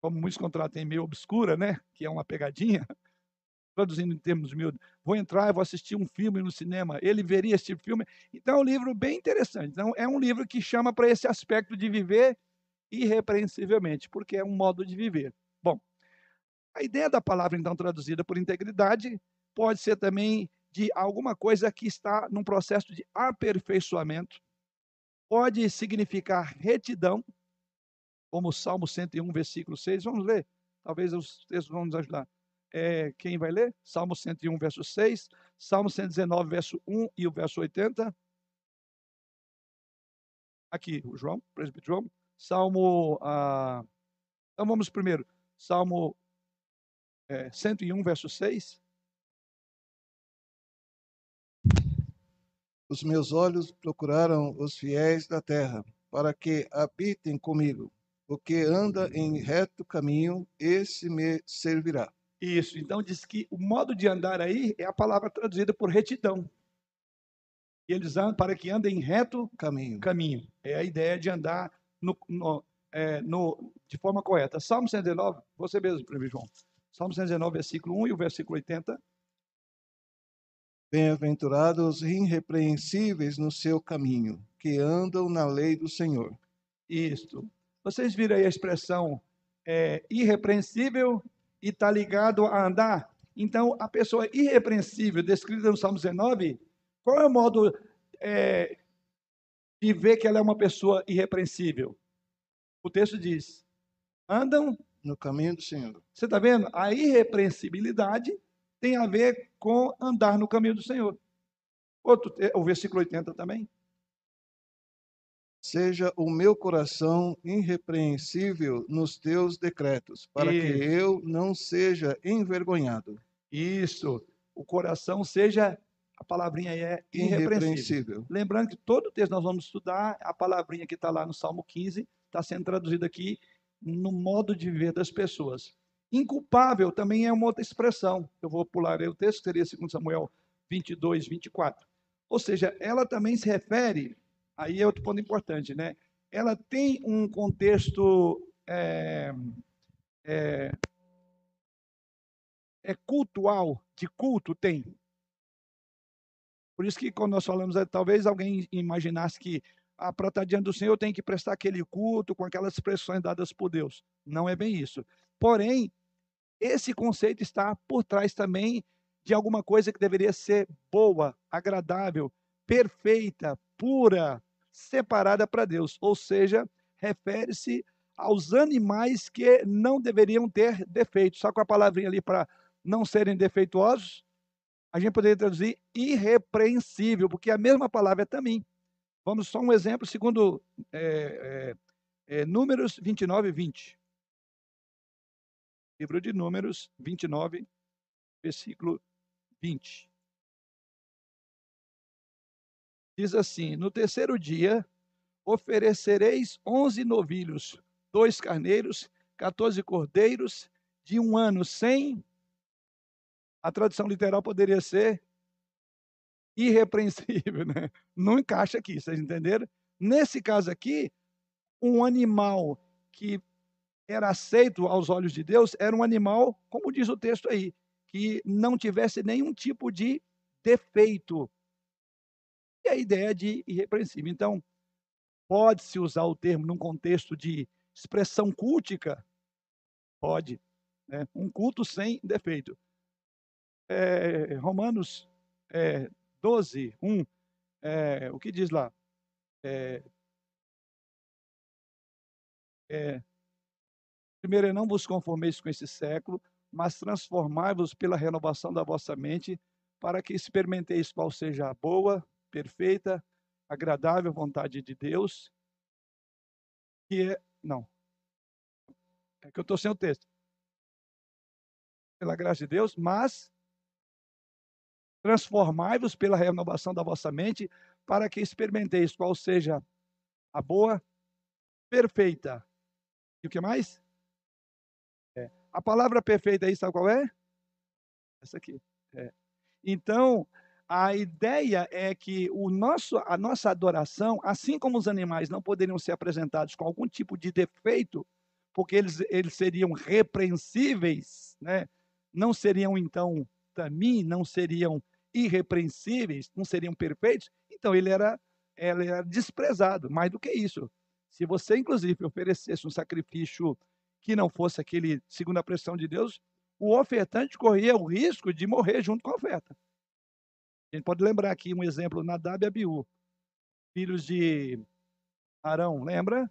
como muitos contratos têm, meio obscura, né? Que é uma pegadinha traduzindo em termos miúdos, vou entrar vou assistir um filme no cinema, ele veria esse tipo de filme. Então é um livro bem interessante. Então, é um livro que chama para esse aspecto de viver irrepreensivelmente, porque é um modo de viver. A ideia da palavra, então, traduzida por integridade, pode ser também de alguma coisa que está num processo de aperfeiçoamento, pode significar retidão, como o Salmo 101, versículo 6. Vamos ler? Talvez os textos vão nos ajudar é, quem vai ler? Salmo 101, verso 6, Salmo 119, verso 1 e o verso 80. Aqui, o João, presbítero João. Salmo. Ah, então vamos primeiro. Salmo é, 101, verso 6. Os meus olhos procuraram os fiéis da terra, para que habitem comigo. O que anda em reto caminho, esse me servirá. Isso. Então diz que o modo de andar aí é a palavra traduzida por retidão. E eles andam para que andem em reto caminho. caminho. É a ideia de andar no, no, é, no, de forma correta. Salmo 119, você mesmo, Prêmio João. Salmo 119, versículo 1 e o versículo 80. Bem-aventurados irrepreensíveis no seu caminho, que andam na lei do Senhor. Isto. Vocês viram aí a expressão é, irrepreensível e está ligado a andar Então, a pessoa irrepreensível, descrita no Salmo 19, qual é o modo é, de ver que ela é uma pessoa irrepreensível? O texto diz: andam no caminho do Senhor. Você está vendo? A irrepreensibilidade tem a ver com andar no caminho do Senhor. Outro, o versículo 80 também. Seja o meu coração irrepreensível nos teus decretos, para que eu não seja envergonhado. Isso. O coração seja, a palavrinha aí é irrepreensível. irrepreensível. Lembrando que todo texto nós vamos estudar, a palavrinha que está lá no Salmo 15, está sendo traduzida aqui no modo de ver das pessoas. Inculpável também é uma outra expressão. Eu vou pular aí o texto, seria 2 Samuel 22, 24. Ou seja, ela também se refere, aí é outro ponto importante, né? Ela tem um contexto é, é, é cultual, de culto tem. Por isso que quando nós falamos, é, talvez alguém imaginasse que ah, para estar diante do Senhor tem que prestar aquele culto com aquelas expressões dadas por Deus. Não é bem isso. Porém, esse conceito está por trás também de alguma coisa que deveria ser boa, agradável, perfeita, pura, separada para Deus. Ou seja, refere-se aos animais que não deveriam ter defeitos. Só com a palavrinha ali para não serem defeituosos, a gente poderia traduzir irrepreensível, porque a mesma palavra é também. Vamos só um exemplo, segundo é, é, é, Números 29 e 20. Livro de Números 29, versículo 20. Diz assim: No terceiro dia oferecereis onze novilhos, dois carneiros, quatorze cordeiros, de um ano sem. A tradução literal poderia ser irrepreensível, né? Não encaixa aqui, vocês entenderam? Nesse caso aqui, um animal que era aceito aos olhos de Deus era um animal, como diz o texto aí, que não tivesse nenhum tipo de defeito. E a ideia de irrepreensível. Então, pode-se usar o termo num contexto de expressão cultica? Pode. Né? Um culto sem defeito. É, Romanos é, 12, 1, é, o que diz lá? É, é, primeiro não vos conformeis com esse século, mas transformai-vos pela renovação da vossa mente, para que experimenteis qual seja a boa, perfeita, agradável vontade de Deus, que é, não, é que eu estou sem o texto. Pela graça de Deus, mas Transformai-vos pela renovação da vossa mente, para que experimenteis qual seja a boa, perfeita. E o que mais? É. A palavra perfeita aí, sabe qual é? Essa aqui. É. Então, a ideia é que o nosso, a nossa adoração, assim como os animais não poderiam ser apresentados com algum tipo de defeito, porque eles, eles seriam repreensíveis, né? não seriam então também, não seriam irrepreensíveis, não seriam perfeitos, então ele era, ele era desprezado. Mais do que isso, se você, inclusive, oferecesse um sacrifício que não fosse aquele segundo a pressão de Deus, o ofertante corria o risco de morrer junto com a oferta. A gente pode lembrar aqui um exemplo, Nadab e Abiú, filhos de Arão, lembra?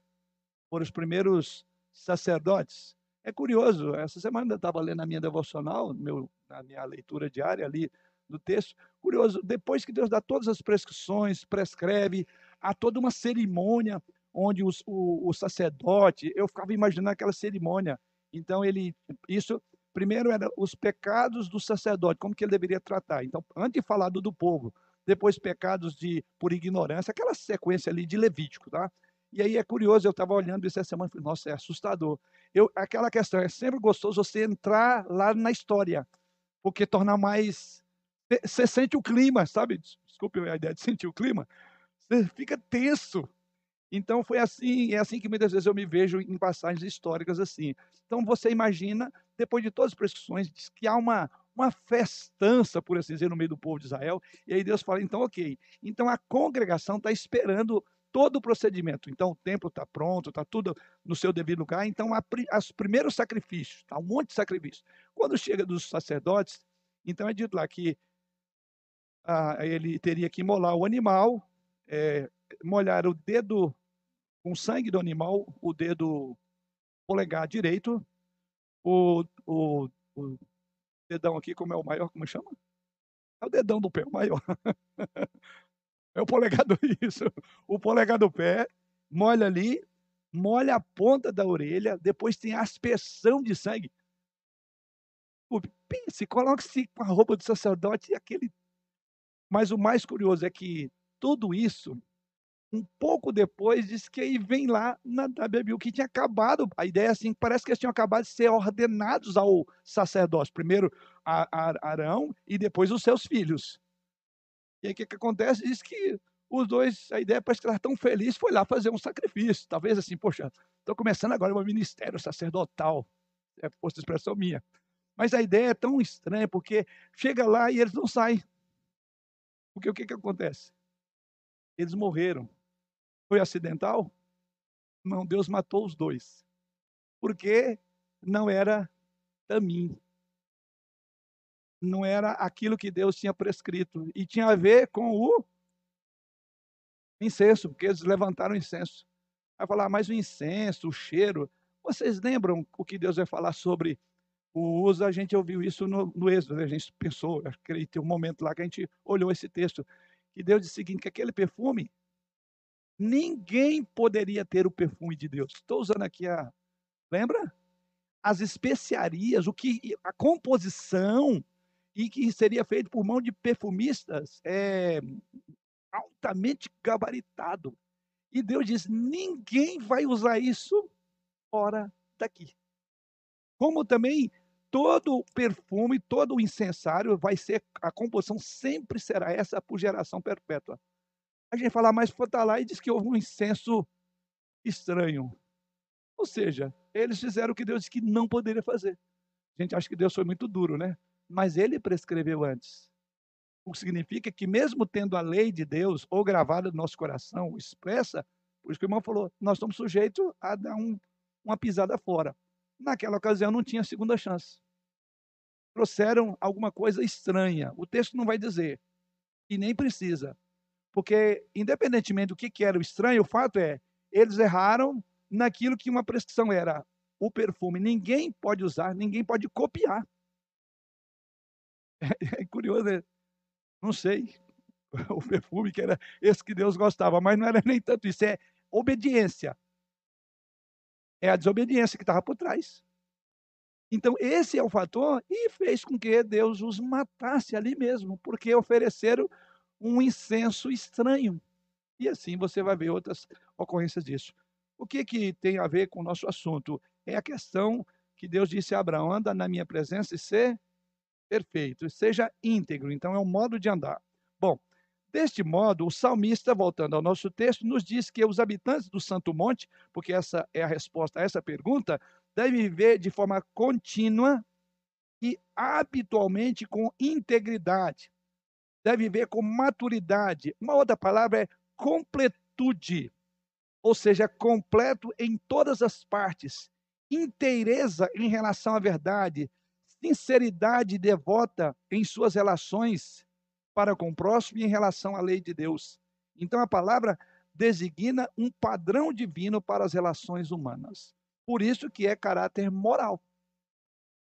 Foram os primeiros sacerdotes. É curioso, essa semana eu estava lendo a minha devocional, meu, na minha leitura diária ali, do texto. Curioso, depois que Deus dá todas as prescrições, prescreve, há toda uma cerimônia onde os, o, o sacerdote, eu ficava imaginando aquela cerimônia. Então, ele, isso, primeiro era os pecados do sacerdote, como que ele deveria tratar. Então, antes de falar do, do povo, depois pecados de por ignorância, aquela sequência ali de Levítico, tá? E aí é curioso, eu estava olhando isso essa semana, falei, nossa, é assustador. Eu, aquela questão, é sempre gostoso você entrar lá na história, porque torna mais você sente o clima, sabe? Desculpe a ideia de sentir o clima. Você fica tenso. Então foi assim, é assim que muitas vezes eu me vejo em passagens históricas assim. Então você imagina, depois de todas as prescrições, que há uma, uma festança, por assim dizer, no meio do povo de Israel. E aí Deus fala, então ok. Então a congregação está esperando todo o procedimento. Então o templo está pronto, está tudo no seu devido lugar. Então os primeiros sacrifícios, tá um monte de sacrifícios. Quando chega dos sacerdotes, Então é dito lá que ah, ele teria que molar o animal, é, molhar o dedo com sangue do animal, o dedo polegar direito, o, o, o dedão aqui, como é o maior, como chama? É o dedão do pé, o maior. é o polegar do isso. O polegar do pé, molha ali, molha a ponta da orelha, depois tem aspersão de sangue. Pense, coloque-se com a roupa do sacerdote aquele. Mas o mais curioso é que tudo isso, um pouco depois, diz que aí vem lá na WBU que tinha acabado. A ideia é assim, parece que eles tinham acabado de ser ordenados ao sacerdócio. Primeiro a, a Arão e depois os seus filhos. E aí o que, que acontece? Diz que os dois, a ideia parece que ela tão feliz, foi lá fazer um sacrifício. Talvez assim, poxa, estou começando agora o meu ministério sacerdotal. É posta expressão minha. Mas a ideia é tão estranha, porque chega lá e eles não saem. Porque o que, que acontece? Eles morreram. Foi acidental? Não, Deus matou os dois. Porque não era tamim. Não era aquilo que Deus tinha prescrito. E tinha a ver com o incenso, porque eles levantaram o incenso. Vai falar, mas o incenso, o cheiro. Vocês lembram o que Deus vai falar sobre o uso? A gente ouviu isso no, no Êxodo, a gente pensou, acredito, tem um momento lá que a gente olhou esse texto, que Deus disse o seguinte, que aquele perfume, ninguém poderia ter o perfume de Deus. Estou usando aqui a. Lembra? As especiarias, o que a composição e que seria feito por mão de perfumistas, é, altamente gabaritado. E Deus diz: ninguém vai usar isso fora daqui. Como também todo perfume, todo o incensário vai ser, a composição sempre será essa por geração perpétua. A gente fala, mas foi lá e diz que houve um incenso estranho. Ou seja, eles fizeram o que Deus disse que não poderia fazer. A gente acha que Deus foi muito duro, né? Mas ele prescreveu antes. O que significa que, mesmo tendo a lei de Deus ou gravada no nosso coração, expressa, por isso que o irmão falou, nós estamos sujeitos a dar um, uma pisada fora. Naquela ocasião não tinha segunda chance. Trouxeram alguma coisa estranha. O texto não vai dizer, e nem precisa. Porque, independentemente do que, era o estranho, o fato é, eles erraram naquilo que uma prescrição era o perfume. Ninguém pode usar, ninguém pode copiar. É, é curioso, né? não sei, o perfume que era esse que Deus gostava, mas não era nem tanto isso, é obediência. É a desobediência que estava por trás. Então, esse é o fator e fez com que Deus os matasse ali mesmo, porque ofereceram um incenso estranho. E assim você vai ver outras ocorrências disso. O que, que tem a ver com o nosso assunto? É a questão que Deus disse a Abraão: anda na minha presença e ser perfeito, seja íntegro. Então, é um modo de andar. Bom, deste modo, o salmista, voltando ao nosso texto, nos diz que os habitantes do Santo Monte, porque essa é a resposta a essa pergunta, devem viver de forma contínua e habitualmente com integridade. Deve viver com maturidade. Uma outra palavra é completude, ou seja, completo em todas as partes, inteireza em relação à verdade, sinceridade devota em suas relações para com o próximo e em relação à lei de Deus. Então a palavra designa um padrão divino para as relações humanas. Por isso que é caráter moral.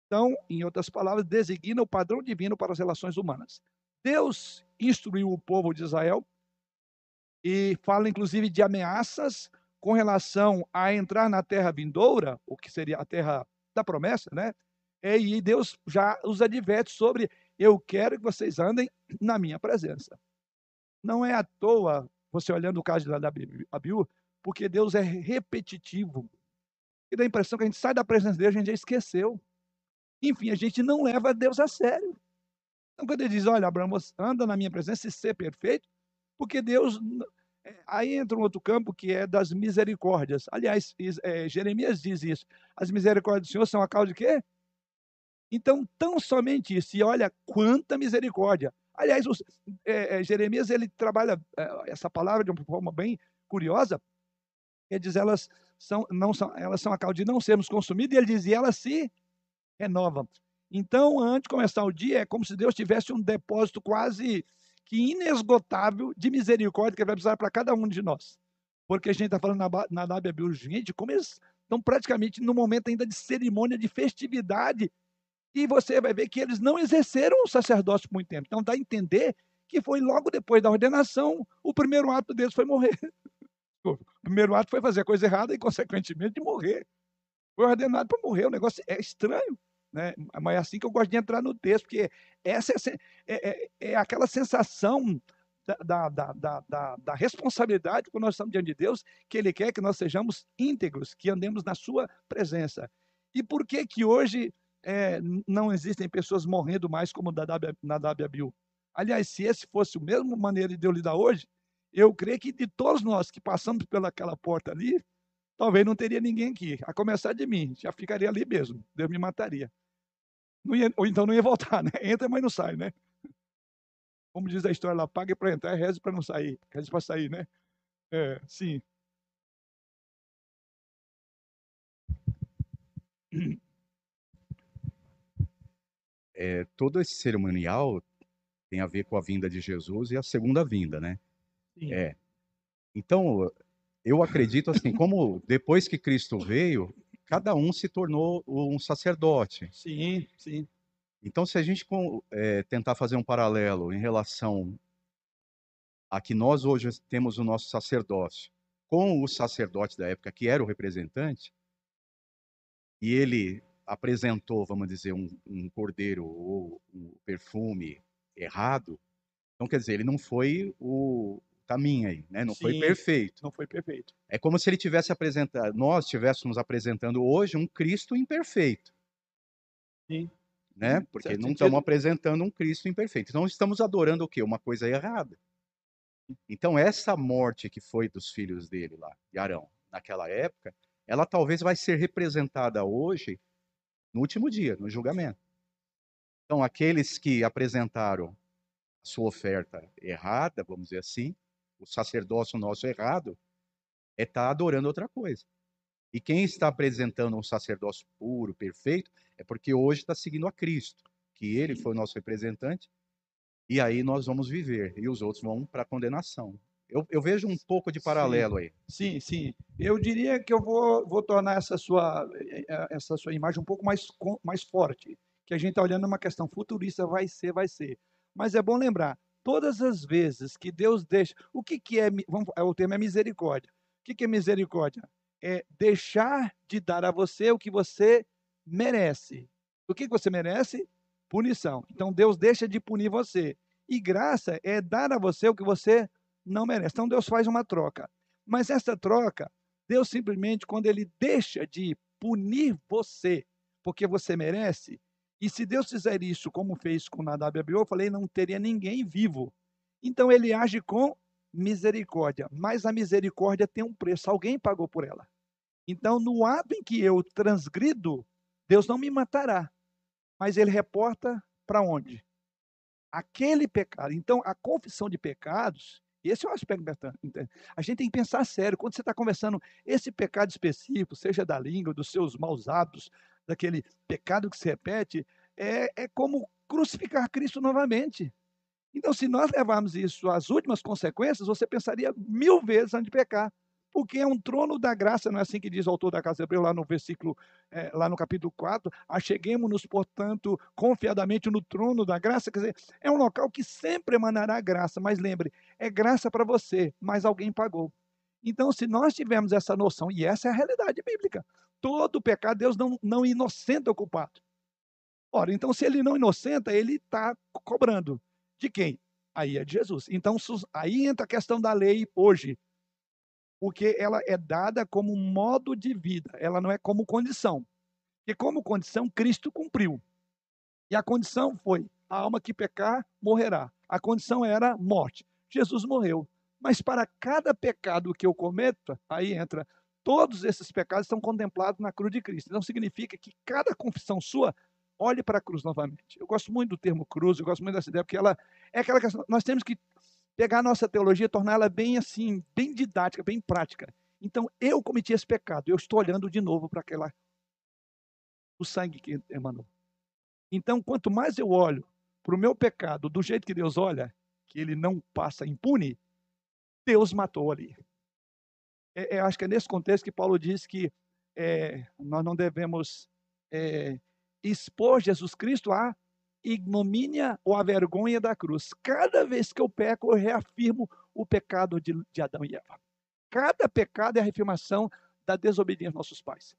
Então, em outras palavras, designa o padrão divino para as relações humanas. Deus instruiu o povo de Israel e fala inclusive de ameaças com relação a entrar na terra vindoura, o que seria a terra da promessa, né? E Deus já os adverte sobre: eu quero que vocês andem na minha presença. Não é à toa, você olhando o caso da Abiú, porque Deus é repetitivo. E dá a impressão que a gente sai da presença dele, a gente já esqueceu. Enfim, a gente não leva Deus a sério. Então, quando ele diz, olha, Abraão, anda na minha presença e ser perfeito, porque Deus. É, aí entra um outro campo que é das misericórdias. Aliás, é, Jeremias diz isso. As misericórdias do Senhor são a causa de quê? Então, tão somente isso. E olha quanta misericórdia. Aliás, os, é, é, Jeremias ele trabalha é, essa palavra de uma forma bem curiosa. Ele diz elas são não são elas são a causa de não sermos consumidos. E ele diz e elas se renovam. Então, antes de começar o dia, é como se Deus tivesse um depósito quase que inesgotável de misericórdia que vai precisar para cada um de nós. Porque a gente está falando na, na Bíblia, gente, como eles estão praticamente no momento ainda de cerimônia, de festividade, e você vai ver que eles não exerceram o sacerdócio por muito tempo. Então, dá a entender que foi logo depois da ordenação, o primeiro ato deles foi morrer. O primeiro ato foi fazer a coisa errada e, consequentemente, morrer. Foi ordenado para morrer. O negócio é estranho. Né? Mas é assim que eu gosto de entrar no texto, porque essa é, é, é, é aquela sensação da, da, da, da, da responsabilidade quando nós estamos diante de Deus, que Ele quer que nós sejamos íntegros, que andemos na Sua presença. E por que que hoje é, não existem pessoas morrendo mais como na Dábia Bill? Aliás, se esse fosse a mesma maneira de eu lidar hoje, eu creio que de todos nós que passamos pelaquela porta ali, talvez não teria ninguém aqui. A começar de mim, já ficaria ali mesmo. Deus me mataria. Ia, ou então não ia voltar, né? Entra, mas não sai, né? como diz a história lá, pague para entrar, reze para não sair, reze para sair, né? É, sim. É, todo esse cerimonial tem a ver com a vinda de Jesus e a segunda vinda, né? Sim. É. Então, eu acredito assim, como depois que Cristo veio, cada um se tornou um sacerdote. Sim, sim. Então, se a gente é, tentar fazer um paralelo em relação a que nós hoje temos o nosso sacerdócio com o sacerdote da época, que era o representante, e ele apresentou, vamos dizer, um, um cordeiro ou um perfume errado, então quer dizer, ele não foi o caminho aí, né? Não Sim, foi perfeito. Não foi perfeito. É como se ele tivesse apresentado, nós estivéssemos apresentando hoje um Cristo imperfeito. Sim né? Porque certo não estamos apresentando um Cristo imperfeito. Então estamos adorando o quê? Uma coisa errada. Então essa morte que foi dos filhos dele lá, de Arão, naquela época, ela talvez vai ser representada hoje no último dia, no julgamento. Então aqueles que apresentaram a sua oferta errada, vamos dizer assim, o sacerdócio nosso errado, é estar tá adorando outra coisa. E quem está apresentando um sacerdócio puro, perfeito, é porque hoje está seguindo a Cristo, que ele foi o nosso representante, e aí nós vamos viver, e os outros vão para a condenação. Eu, eu, vejo um pouco de paralelo sim, aí. Sim, sim. Eu diria que eu vou, vou tornar essa sua, eh, eh, essa sua imagem um pouco mais, mais forte, que a gente está olhando uma questão futurista, vai ser, vai ser. Mas é bom lembrar, todas as vezes que Deus deixa, o que, que é, vamos, o termo é misericórdia. O que, que é misericórdia? é deixar de dar a você o que você merece. O que você merece? Punição. Então Deus deixa de punir você. E graça é dar a você o que você não merece. Então Deus faz uma troca. Mas essa troca, Deus simplesmente, quando ele deixa de punir você, porque você merece, e se Deus fizer isso como fez com Nadab e Abiú, eu falei, não teria ninguém vivo. Então ele age com misericórdia, mas a misericórdia tem um preço, alguém pagou por ela. Então, no ato em que eu transgrido, Deus não me matará, mas ele reporta para onde? Aquele pecado. Então, a confissão de pecados, esse é o aspecto A gente tem que pensar sério. Quando você está conversando esse pecado específico, seja da língua, dos seus maus hábitos, daquele pecado que se repete, é, é como crucificar Cristo novamente. Então, se nós levarmos isso às últimas consequências, você pensaria mil vezes antes de pecar porque é um trono da graça, não é assim que diz o autor da Casa Hebreu, lá no versículo, é, lá no capítulo 4, acheguemos-nos, portanto, confiadamente no trono da graça, quer dizer, é um local que sempre emanará graça, mas lembre, é graça para você, mas alguém pagou. Então, se nós tivermos essa noção, e essa é a realidade bíblica, todo pecado, Deus não, não inocenta o culpado. Ora, então, se ele não inocenta, ele está cobrando. De quem? Aí é de Jesus. Então, aí entra a questão da lei hoje porque ela é dada como modo de vida, ela não é como condição. Porque como condição, Cristo cumpriu. E a condição foi: a alma que pecar morrerá. A condição era morte. Jesus morreu. Mas para cada pecado que eu cometo, aí entra, todos esses pecados estão contemplados na cruz de Cristo. Então significa que cada confissão sua olhe para a cruz novamente. Eu gosto muito do termo cruz, eu gosto muito dessa ideia, porque ela é aquela questão. Nós temos que pegar a nossa teologia e torná-la bem assim, bem didática, bem prática. Então, eu cometi esse pecado, eu estou olhando de novo para aquela o sangue que emanou. Então, quanto mais eu olho para o meu pecado do jeito que Deus olha, que ele não passa impune, Deus matou ali. É, é, acho que é nesse contexto que Paulo diz que é, nós não devemos é, expor Jesus Cristo à ignomínia ou à vergonha da cruz. Cada vez que eu peco, eu reafirmo o pecado de, de Adão e Eva. Cada pecado é a reafirmação da desobediência dos nossos pais.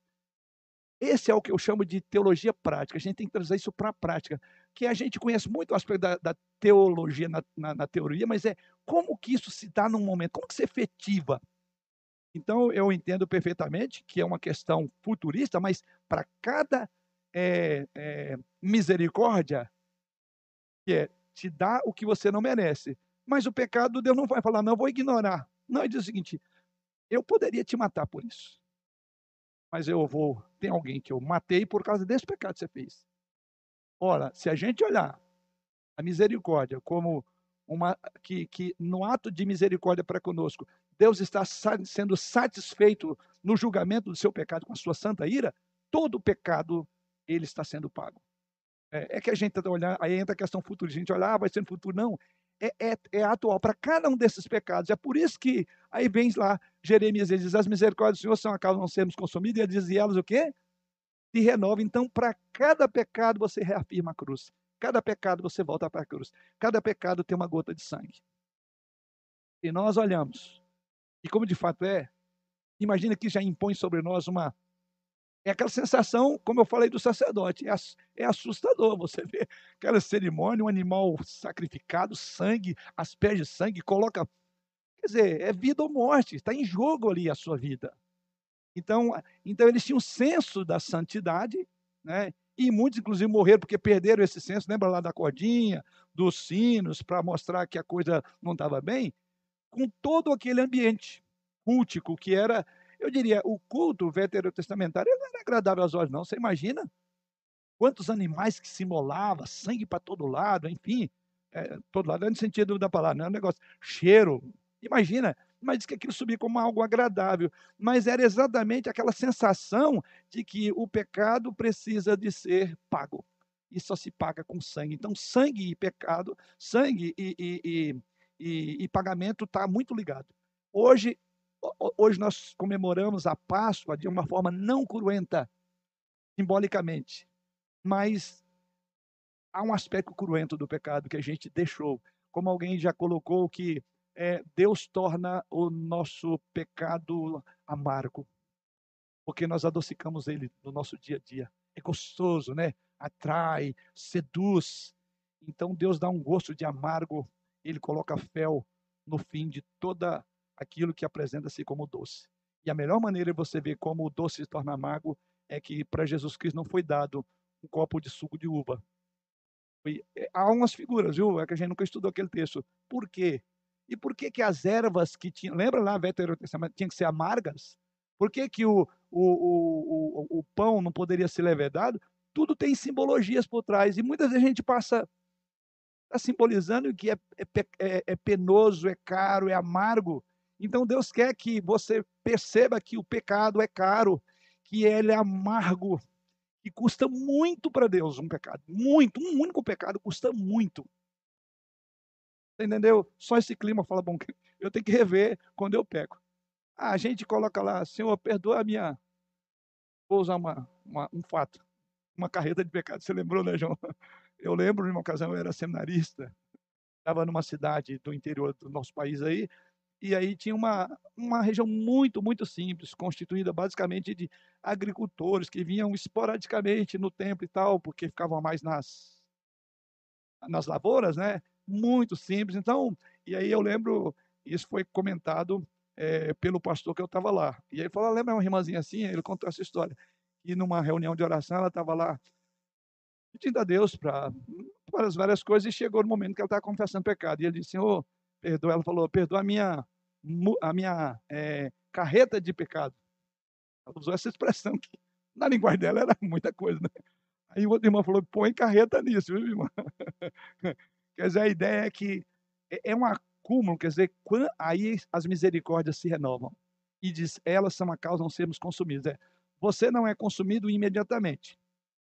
Esse é o que eu chamo de teologia prática. A gente tem que trazer isso para a prática. Que a gente conhece muito o aspecto da, da teologia na, na, na, teoria, mas é como que isso se dá num momento, como que se efetiva. Então, eu entendo perfeitamente que é uma questão futurista, mas para cada é, é, misericórdia, que é te dar o que você não merece. Mas o pecado, Deus não vai falar, não, vou ignorar. Não, ele diz o seguinte: eu poderia te matar por isso. Mas eu vou. Tem alguém que eu matei por causa desse pecado que você fez. Ora, se a gente olhar a misericórdia como uma. que, que no ato de misericórdia para conosco, Deus está sendo satisfeito no julgamento do seu pecado com a sua santa ira, todo pecado ele está sendo pago. É, é que a gente está olhando, aí entra a questão futura, a gente olha, ah, vai ser no futuro. Não, é, é, é atual para cada um desses pecados. É por isso que aí vem lá Jeremias ele diz: as misericórdias do Senhor são a causa de não sermos consumidos, e ele diz: e elas o quê? Se renova. Então, para cada pecado você reafirma a cruz. Cada pecado você volta para a cruz. Cada pecado tem uma gota de sangue. E nós olhamos, e como de fato é, imagina que já impõe sobre nós uma é aquela sensação, como eu falei do sacerdote, é, é assustador você ver aquela cerimônia, um animal sacrificado, sangue, as pés de sangue, coloca. Quer dizer, é vida ou morte, está em jogo ali a sua vida. Então, então eles tinham um senso da santidade, né? E muitos, inclusive, morreram porque perderam esse senso. Lembra lá da cordinha, dos sinos, para mostrar que a coisa não estava bem? Com todo aquele ambiente cultico que era eu diria, o culto veterotestamentário não era agradável aos olhos, não. Você imagina? Quantos animais que se molava, sangue para todo lado, enfim. É, todo lado, no sentido da palavra, não é um negócio. Cheiro. Imagina, mas diz que aquilo subia como algo agradável. Mas era exatamente aquela sensação de que o pecado precisa de ser pago. E só se paga com sangue. Então, sangue e pecado, sangue e, e, e, e, e pagamento está muito ligado. Hoje, hoje nós comemoramos a Páscoa de uma forma não cruenta, simbolicamente, mas há um aspecto cruento do pecado que a gente deixou. Como alguém já colocou que é, Deus torna o nosso pecado amargo, porque nós adocicamos ele no nosso dia a dia. É gostoso, né? Atrai, seduz. Então Deus dá um gosto de amargo, ele coloca fel no fim de toda aquilo que apresenta-se como doce. E a melhor maneira de você ver como o doce se torna amargo é que para Jesus Cristo não foi dado um copo de suco de uva. É, há umas figuras, viu? É que a gente nunca estudou aquele texto. Por quê? E por que que as ervas que tinham, lembra lá, Veterotestamento, tinham que ser amargas? Por que que o, o, o, o, o pão não poderia ser levedado? Tudo tem simbologias por trás. E muitas vezes a gente passa está simbolizando que é, é, é, é, penoso, é caro, é amargo. Então Deus quer que você perceba que o pecado é caro, que ele é amargo, que custa muito para Deus um pecado. Muito, um único pecado custa muito. Entendeu? Só esse clima fala, bom, eu tenho que rever quando eu peco. Ah, a gente coloca lá, Senhor, perdoa a minha. Vou usar uma, uma, um fato, uma carreta de pecado. Você lembrou, né, João? Eu lembro, numa ocasião, eu era seminarista, estava numa cidade do interior do nosso país aí, e aí tinha uma, uma região muito, muito simples, constituída basicamente de agricultores que vinham esporadicamente no templo e tal, porque ficavam mais nas, nas lavouras, né? Muito simples. Então, e aí eu lembro, isso foi comentado é, pelo pastor que eu estava lá. E ele falou: lembra uma irmãzinha assim? Ele contou essa história. E numa reunião de oração, ela estava lá pedindo a Deus para várias, várias coisas, e chegou no momento que ela estava confessando pecado. E ele disse: Senhor, perdoa, ela falou, perdoa a minha, a minha é, carreta de pecado. Ela usou essa expressão que na linguagem dela era muita coisa, né? Aí o outro irmão falou, põe carreta nisso, viu, irmão? quer dizer, a ideia é que é, é um acúmulo, quer dizer, aí as misericórdias se renovam. E diz, elas são a causa de não sermos consumidos. É, você não é consumido imediatamente.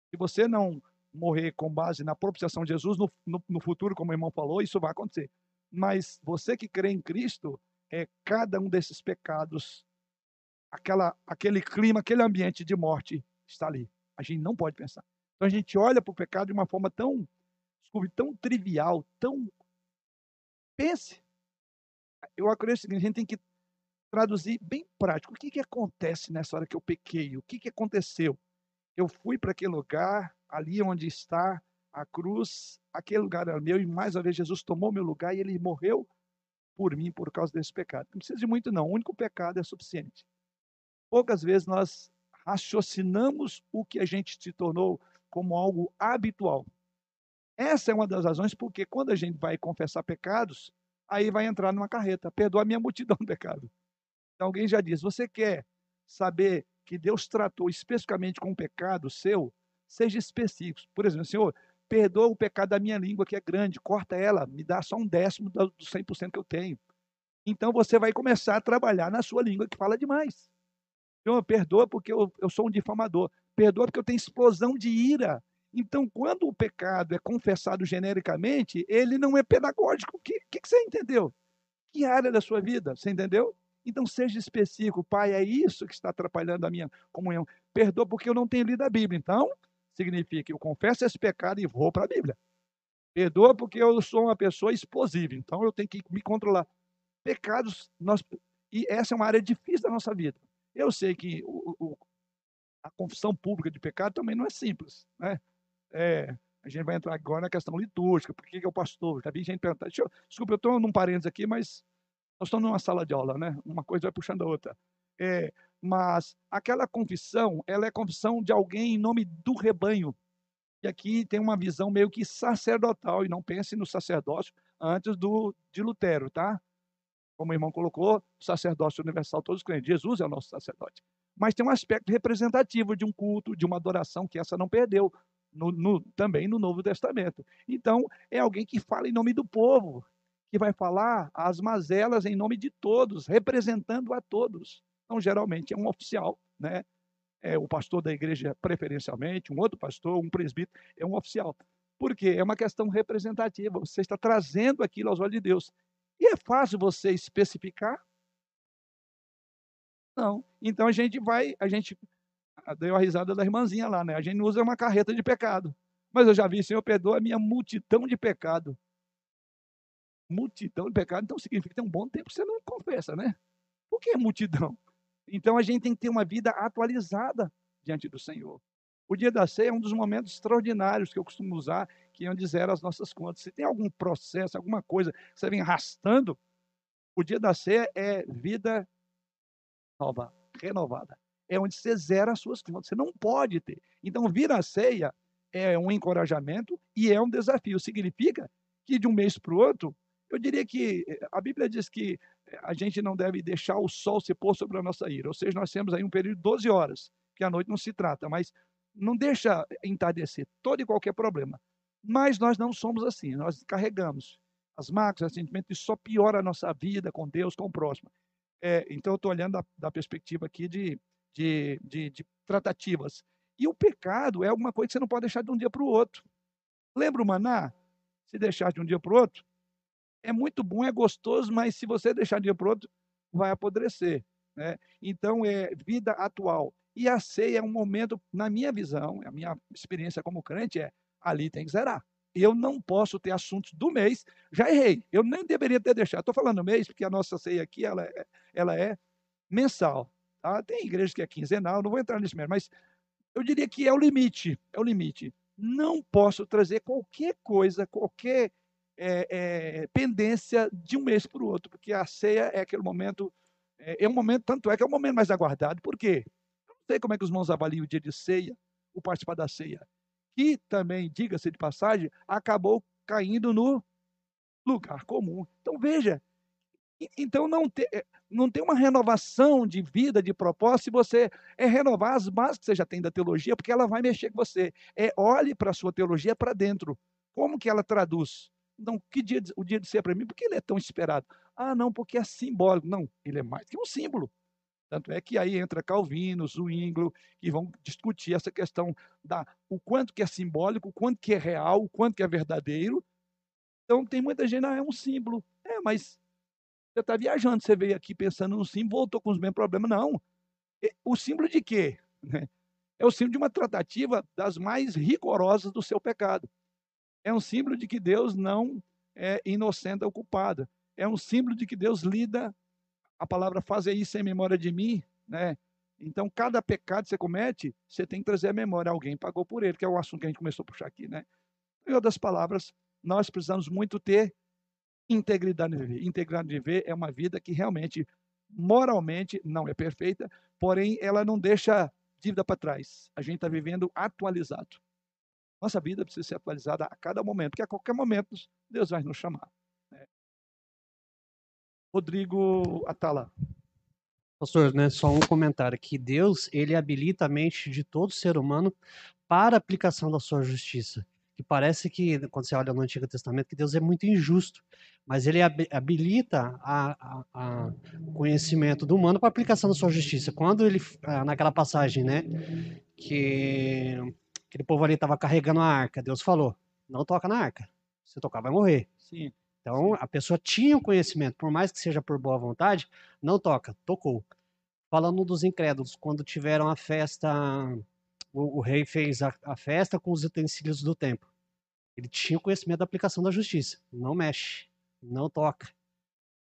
Se você não morrer com base na propiciação de Jesus, no, no, no futuro, como o irmão falou, isso vai acontecer. Mas você que crê em Cristo, é cada um desses pecados, aquela, aquele clima, aquele ambiente de morte está ali. A gente não pode pensar. Então a gente olha para o pecado de uma forma tão, desculpe, tão trivial, tão. Pense. Eu acredito que a gente tem que traduzir bem prático. O que, que acontece nessa hora que eu pequei? O que, que aconteceu? Eu fui para aquele lugar, ali onde está a cruz, aquele lugar era meu, e mais uma vez Jesus tomou meu lugar e ele morreu por mim por causa desse pecado. Não precisa de muito, não. O único pecado é suficiente. Poucas vezes nós raciocinamos o que a gente se tornou como algo habitual. Essa é uma das razões porque quando a gente vai confessar pecados, aí vai entrar numa carreta. Perdoa a minha multidão de pecado. Então alguém já diz: você quer saber que Deus tratou especificamente com o pecado seu? Seja específico. Por exemplo, Senhor, perdoa o pecado da minha língua que é grande, corta ela, me dá só um décimo do 100% que eu tenho. Então você vai começar a trabalhar na sua língua que fala demais. Senhor, perdoa porque eu, eu sou um difamador. Perdoa porque eu tenho explosão de ira. Então, quando o pecado é confessado genericamente, ele não é pedagógico. O que, que, que você entendeu? Que área da sua vida? Você entendeu? Então seja específico, pai, é isso que está atrapalhando a minha comunhão. Perdoa porque eu não tenho lido a Bíblia. Então, significa que eu confesso esse pecado e vou para a Bíblia. Perdoa porque eu sou uma pessoa explosiva, então eu tenho que me controlar. Pecados, nós, e essa é uma área difícil da nossa vida. Eu sei que o, o, a confissão pública de pecado também não é simples. Né? É, a gente vai entrar agora na questão litúrgica, por que, é o pastor? Já vi gente perguntar. Eu, desculpa, eu estou num parênteses aqui, mas nós estamos numa sala de aula, né? Uma coisa vai puxando a outra. É, mas aquela confissão, ela é confissão de alguém em nome do rebanho. E aqui tem uma visão meio que sacerdotal, e não pense no sacerdócio antes do de Lutero, tá? Como o irmão colocou, sacerdócio universal, todos os crentes. Jesus é o nosso sacerdote. Mas tem um aspecto representativo de um culto, de uma adoração, que essa não perdeu, no, no, também no Novo Testamento. Então, é alguém que fala em nome do povo, que vai falar as mazelas em nome de todos, representando a todos. Então, geralmente é um oficial, né? É o pastor da igreja preferencialmente, um outro pastor, um presbítero, é um oficial. Por quê? É uma questão representativa. Você está trazendo aquilo aos olhos de Deus. E é fácil você especificar? Não. Então a gente vai, a gente deu a risada da irmãzinha lá, né? A gente usa uma carreta de pecado. Mas eu já vi, Senhor, perdoa a minha multidão de pecado multidão de pecado, então significa que tem um bom tempo que você não confessa, né? Por que multidão? Então a gente tem que ter uma vida atualizada diante do Senhor. O dia da ceia é um dos momentos extraordinários que eu costumo usar, que é onde zero as nossas contas. Se tem algum processo, alguma coisa que você vem arrastando, o dia da ceia é vida nova, renovada. É onde você zera as suas contas. Você não pode ter. Então, vir a ceia é um encorajamento e é um desafio. Significa que de um mês para o outro, eu diria que eh, a Bíblia diz que eh, a gente não deve deixar o sol se pôr sobre a nossa ira. Ou seja, nós temos aí um período de 12 horas, que a noite não se trata, mas não deixa entardecer todo e qualquer problema. Mas nós não somos assim, nós carregamos as mágoas, sentimentos, isso só piora a nossa vida com Deus, com o próximo. É, então, eu estou olhando da, da, perspectiva aqui de, de, de, de tratativas. E o pecado é alguma coisa que você não pode deixar de um dia para o outro. Lembra o maná? Se deixar de um dia para o outro, é muito bom, é gostoso, mas se você deixar de um dia para o outro, vai apodrecer. Né? Então, é vida atual. E a ceia é um momento, na minha visão, a minha experiência como crente é, ali tem que zerar. Eu não posso ter assuntos do mês, já errei. Eu nem deveria ter deixado. Estou falando mês, porque a nossa ceia aqui ela é, ela é mensal. Tá? Tem igrejas que é quinzenal, não vou entrar nisso mesmo, mas eu diria que é o limite. É o limite. Não posso trazer qualquer coisa, qualquer é, é, pendência de um mês para o outro, porque a ceia é aquele momento, é, é, um momento, tanto é que é o momento mais aguardado. Por quê? Não sei como é que os irmãos avaliam o dia de ceia, o participar da ceia, que também, diga-se de passagem, acabou caindo no lugar comum. Então veja, então não, te, é, não tem uma renovação de vida, de propósito, se você é renovar as bases que você já tem da teologia, porque ela vai mexer com você. É olhe para a sua teologia para dentro. Como que ela traduz? Não, que dia, o dia de ser para mim? Por que ele é tão esperado? Ah, não, porque é simbólico. Não, ele é mais que um símbolo. Tanto é que aí entra Calvino, Zwingli, que vão discutir essa questão da o quanto que é simbólico, o quanto que é real, o quanto que é verdadeiro. Então tem muita gente, ah, é um símbolo. É, mas você está viajando, você veio aqui pensando no símbolo, voltou com os mesmos problemas. Não. O símbolo de quê? É o símbolo de uma tratativa das mais rigorosas do seu pecado. É um símbolo de que Deus não é inocente ou culpado. É um símbolo de que Deus lida a palavra fazer isso em memória de mim, né? Então, cada pecado que você comete, você tem que trazer a memória. Alguém pagou por ele, que é o assunto que a gente começou a puxar aqui, né? Em outras palavras, nós precisamos muito ter integridade de viver. Integridade de viver é uma vida que realmente, moralmente, não é perfeita, porém, ela não deixa dívida para trás. A gente está vivendo atualizado. Nossa vida precisa ser atualizada a cada momento, porque a qualquer momento Deus vai nos chamar. Rodrigo Atala. Pastor, né, só um comentário aqui. Deus, ele habilita a mente de todo ser humano para a aplicação da sua justiça. Que parece que, quando você olha no Antigo Testamento, que Deus é muito injusto, mas ele habilita a conhecimento do humano para a aplicação da sua justiça. Quando ele, ah, naquela passagem, né, que aquele povo ali estava carregando a arca, Deus falou, não toca na arca, se tocar vai morrer. Sim. Então, a pessoa tinha o conhecimento, por mais que seja por boa vontade, não toca, tocou. Falando dos incrédulos, quando tiveram a festa, o, o rei fez a, a, festa com os utensílios do templo. Ele tinha o conhecimento da aplicação da justiça. Não mexe, não toca.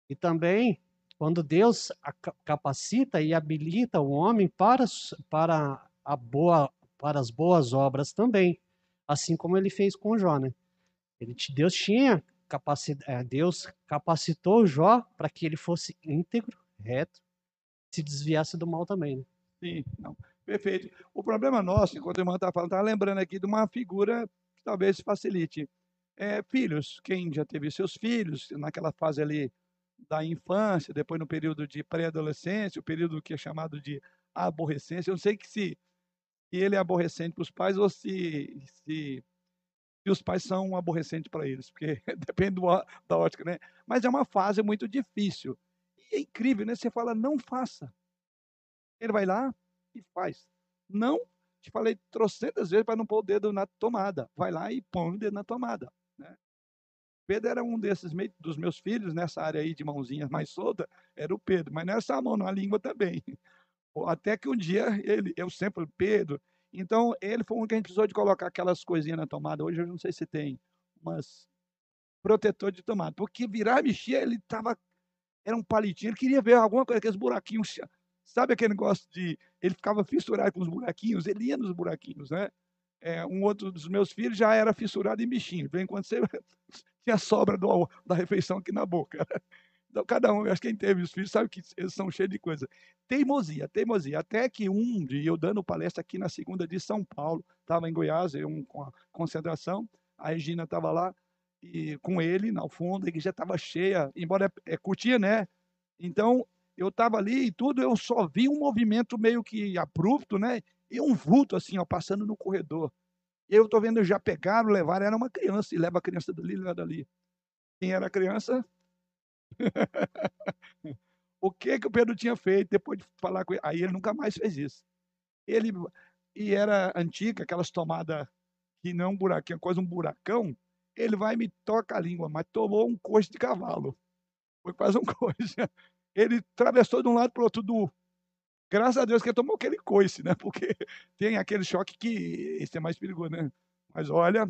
E também, quando Deus capacita e habilita o homem para, para, a boa, para as boas obras também, assim como ele fez com Jó, né? Ele, Deus tinha é, Deus capacitou Jó para que ele fosse íntegro, reto, se desviasse do mal também. Né? Sim, não. Perfeito. O problema nosso, enquanto a irmã está falando, está lembrando aqui de uma figura que talvez facilite. É, filhos, quem já teve seus filhos, naquela fase ali da infância, depois no período de pré-adolescência, o período que é chamado de aborrecência. Eu não sei que se ele é aborrecente para os pais ou se, se e os pais são aborrecentes para eles, porque depende do, da ótica, né? Mas é uma fase muito difícil. E é incrível, né? Você fala, não faça. Ele vai lá e faz. Não, te falei trocentas vezes para não pôr o dedo na tomada. Vai lá e põe o dedo na tomada. Né? Pedro era um desses dos meus filhos, nessa área aí de mãozinhas mais solta, era o Pedro, mas nessa mão, na língua também. Até que um dia ele, eu sempre, Pedro, então, ele foi um que a gente precisou de colocar aquelas coisinhas na tomada. Hoje eu não sei se tem umas protetor de tomada. Porque virar e mexer, ele tava. Era um palitinho, ele queria ver alguma coisa, aqueles buraquinhos. Sabe aquele negócio de. Ele ficava fissurado com os buraquinhos, ele ia nos buraquinhos, né? É, um outro dos meus filhos já era fissurado em bichinho. Vem quando você tinha sobra do, da refeição aqui na boca. Então, cada um, acho que quem teve os filhos sabe que eles são cheios de coisa. Teimosia, teimosia. Até que um dia, eu dando palestra aqui na segunda de São Paulo, estava em Goiás, eu com a concentração, a Regina estava lá, e com ele, na fundo, a já estava cheia, embora é, é né? Então, eu estava ali e tudo, eu só vi um movimento meio que abrupto, né? E um vulto, assim, ó, passando no corredor. Eu estou vendo, já pegaram, levaram, era uma criança, e leva a criança dali, leva dali. Quem era criança? O que que o Pedro tinha feito depois de falar com ele? Aí ele nunca mais fez isso. Ele e era antiga, aquelas tomadas que não é um buraquinho, é quase um buracão. Ele vai e me toca a língua, mas tomou um coice de cavalo. Foi quase um coice. Ele atravessou de um lado para o outro do. Graças a Deus que ele tomou aquele coice, né? Porque tem aquele choque que esse é mais perigoso, né? Mas olha,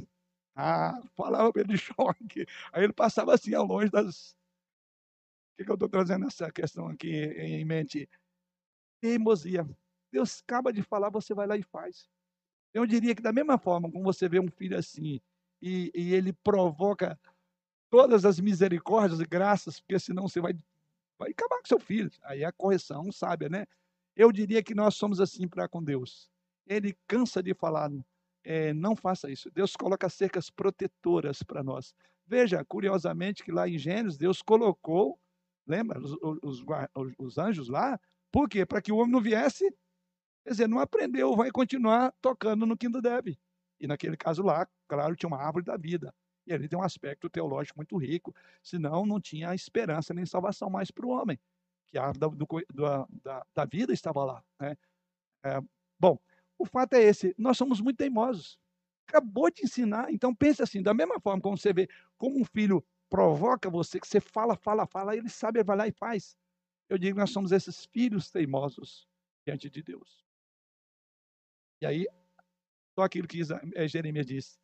ah, falava ele de choque. Aí ele passava assim ao longe das, que, eu estou trazendo essa questão aqui em mente? Teimosia. Deus acaba de falar, você vai lá e faz. Eu diria que da mesma forma como você vê um filho assim e, e ele provoca todas as misericórdias e graças, porque senão você vai, vai acabar com seu filho. Aí é a correção sábia, né? Eu diria que nós somos assim para com Deus. Ele cansa de falar, é, não faça isso. Deus coloca cercas protetoras para nós. Veja, curiosamente, que lá em Gênesis, Deus colocou Lembra? Os, os, os anjos lá. Por quê? Para que o homem não viesse. Quer dizer, não aprendeu, vai continuar tocando no quinto deve. E naquele caso lá, claro, tinha uma árvore da vida. E ali tem um aspecto teológico muito rico, senão não tinha esperança nem salvação mais para o homem. que a árvore da, da, da vida estava lá. Né? É, bom, o fato é esse: nós somos muito teimosos. Acabou de ensinar, então pense assim: da mesma forma como você vê como um filho provoca você, que você fala, fala, fala, ele sabe, vai lá e faz. Eu digo, nós somos esses filhos teimosos diante de Deus. E aí, só aquilo que eh, Jeremias diz: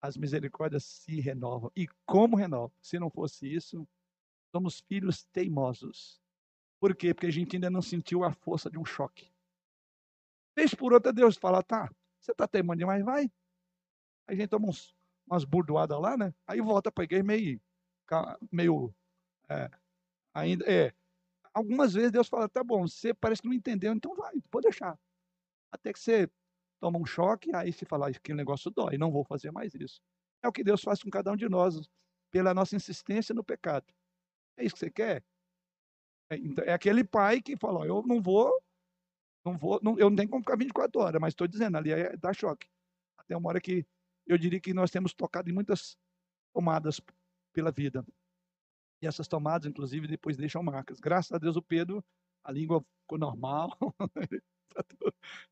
as misericórdias se renovam. E como renovam? Se não fosse isso, somos filhos teimosos. Por quê? Porque a gente ainda não sentiu a força de um choque. Vez por outra, Deus fala: tá, você está teimando demais, vai. Aí a gente toma uns, umas burdoadas lá, né? Aí volta para a igreja meio, ca- meio é, ainda. É, algumas vezes Deus fala: tá bom, você parece que não entendeu, então vai, pode deixar. Até que você toma um choque, aí se fala, aquele negócio dói, não vou fazer mais isso. É o que Deus faz com cada um de nós, pela nossa insistência no pecado. É isso que você quer? É, então, é aquele pai que fala, ó, eu não vou, não vou, não- eu não tenho como ficar 24 horas, mas estou dizendo, ali é, dá choque. Até uma hora que eu diria que nós temos tocado em muitas tomadas pela vida. E essas tomadas, inclusive, depois deixam marcas. Graças a Deus o Pedro, a língua ficou normal. Tá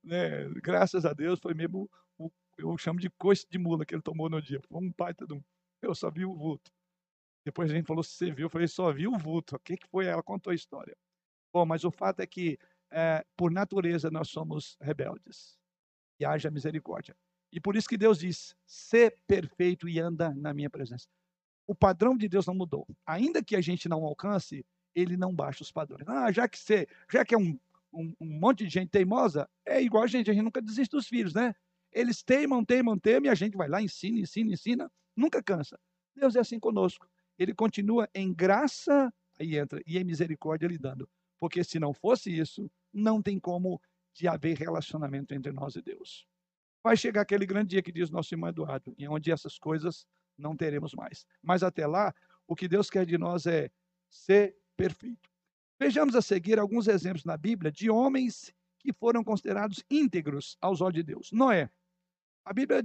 né? Graças a Deus foi mesmo, o, eu chamo de coice de mula que ele tomou no dia. Foi um baita de um. Eu só vi o vulto. Depois a gente falou, você viu, eu falei, só vi o vulto. O que, que foi? Ela contou a história. Bom, mas o fato é que, eh, por natureza, nós somos rebeldes. E haja misericórdia. E por isso que Deus diz: ser perfeito e anda na minha presença. O padrão de Deus não mudou. Ainda que a gente não alcance, ele não baixa os padrões. Ah, já que você, já que é um, um, um monte de gente teimosa, é igual a gente, a gente nunca desiste dos filhos, né? Eles teimam, teimam, teimam, e a gente vai lá, ensina, ensina, ensina, nunca cansa. Deus é assim conosco. Ele continua em graça, aí entra, e em misericórdia lhe dando. Porque se não fosse isso, não tem como de haver relacionamento entre nós e Deus. Vai chegar aquele grande dia que diz nosso irmão Eduardo, em onde essas coisas não teremos mais. Mas até lá, o que Deus quer de nós é ser perfeito. Vejamos a seguir alguns exemplos na Bíblia de homens que foram considerados íntegros aos olhos de Deus. Noé. A Bíblia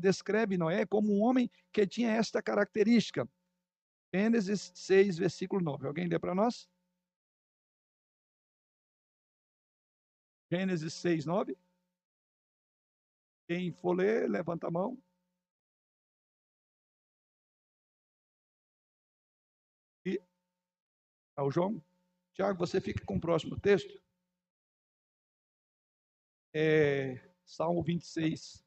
descreve Noé como um homem que tinha esta característica. Gênesis 6, versículo 9. Alguém lê para nós? Gênesis 6, 9. Quem for ler, levanta a mão. Ao João. Tiago, você fica com o próximo texto. É, Salmo 26,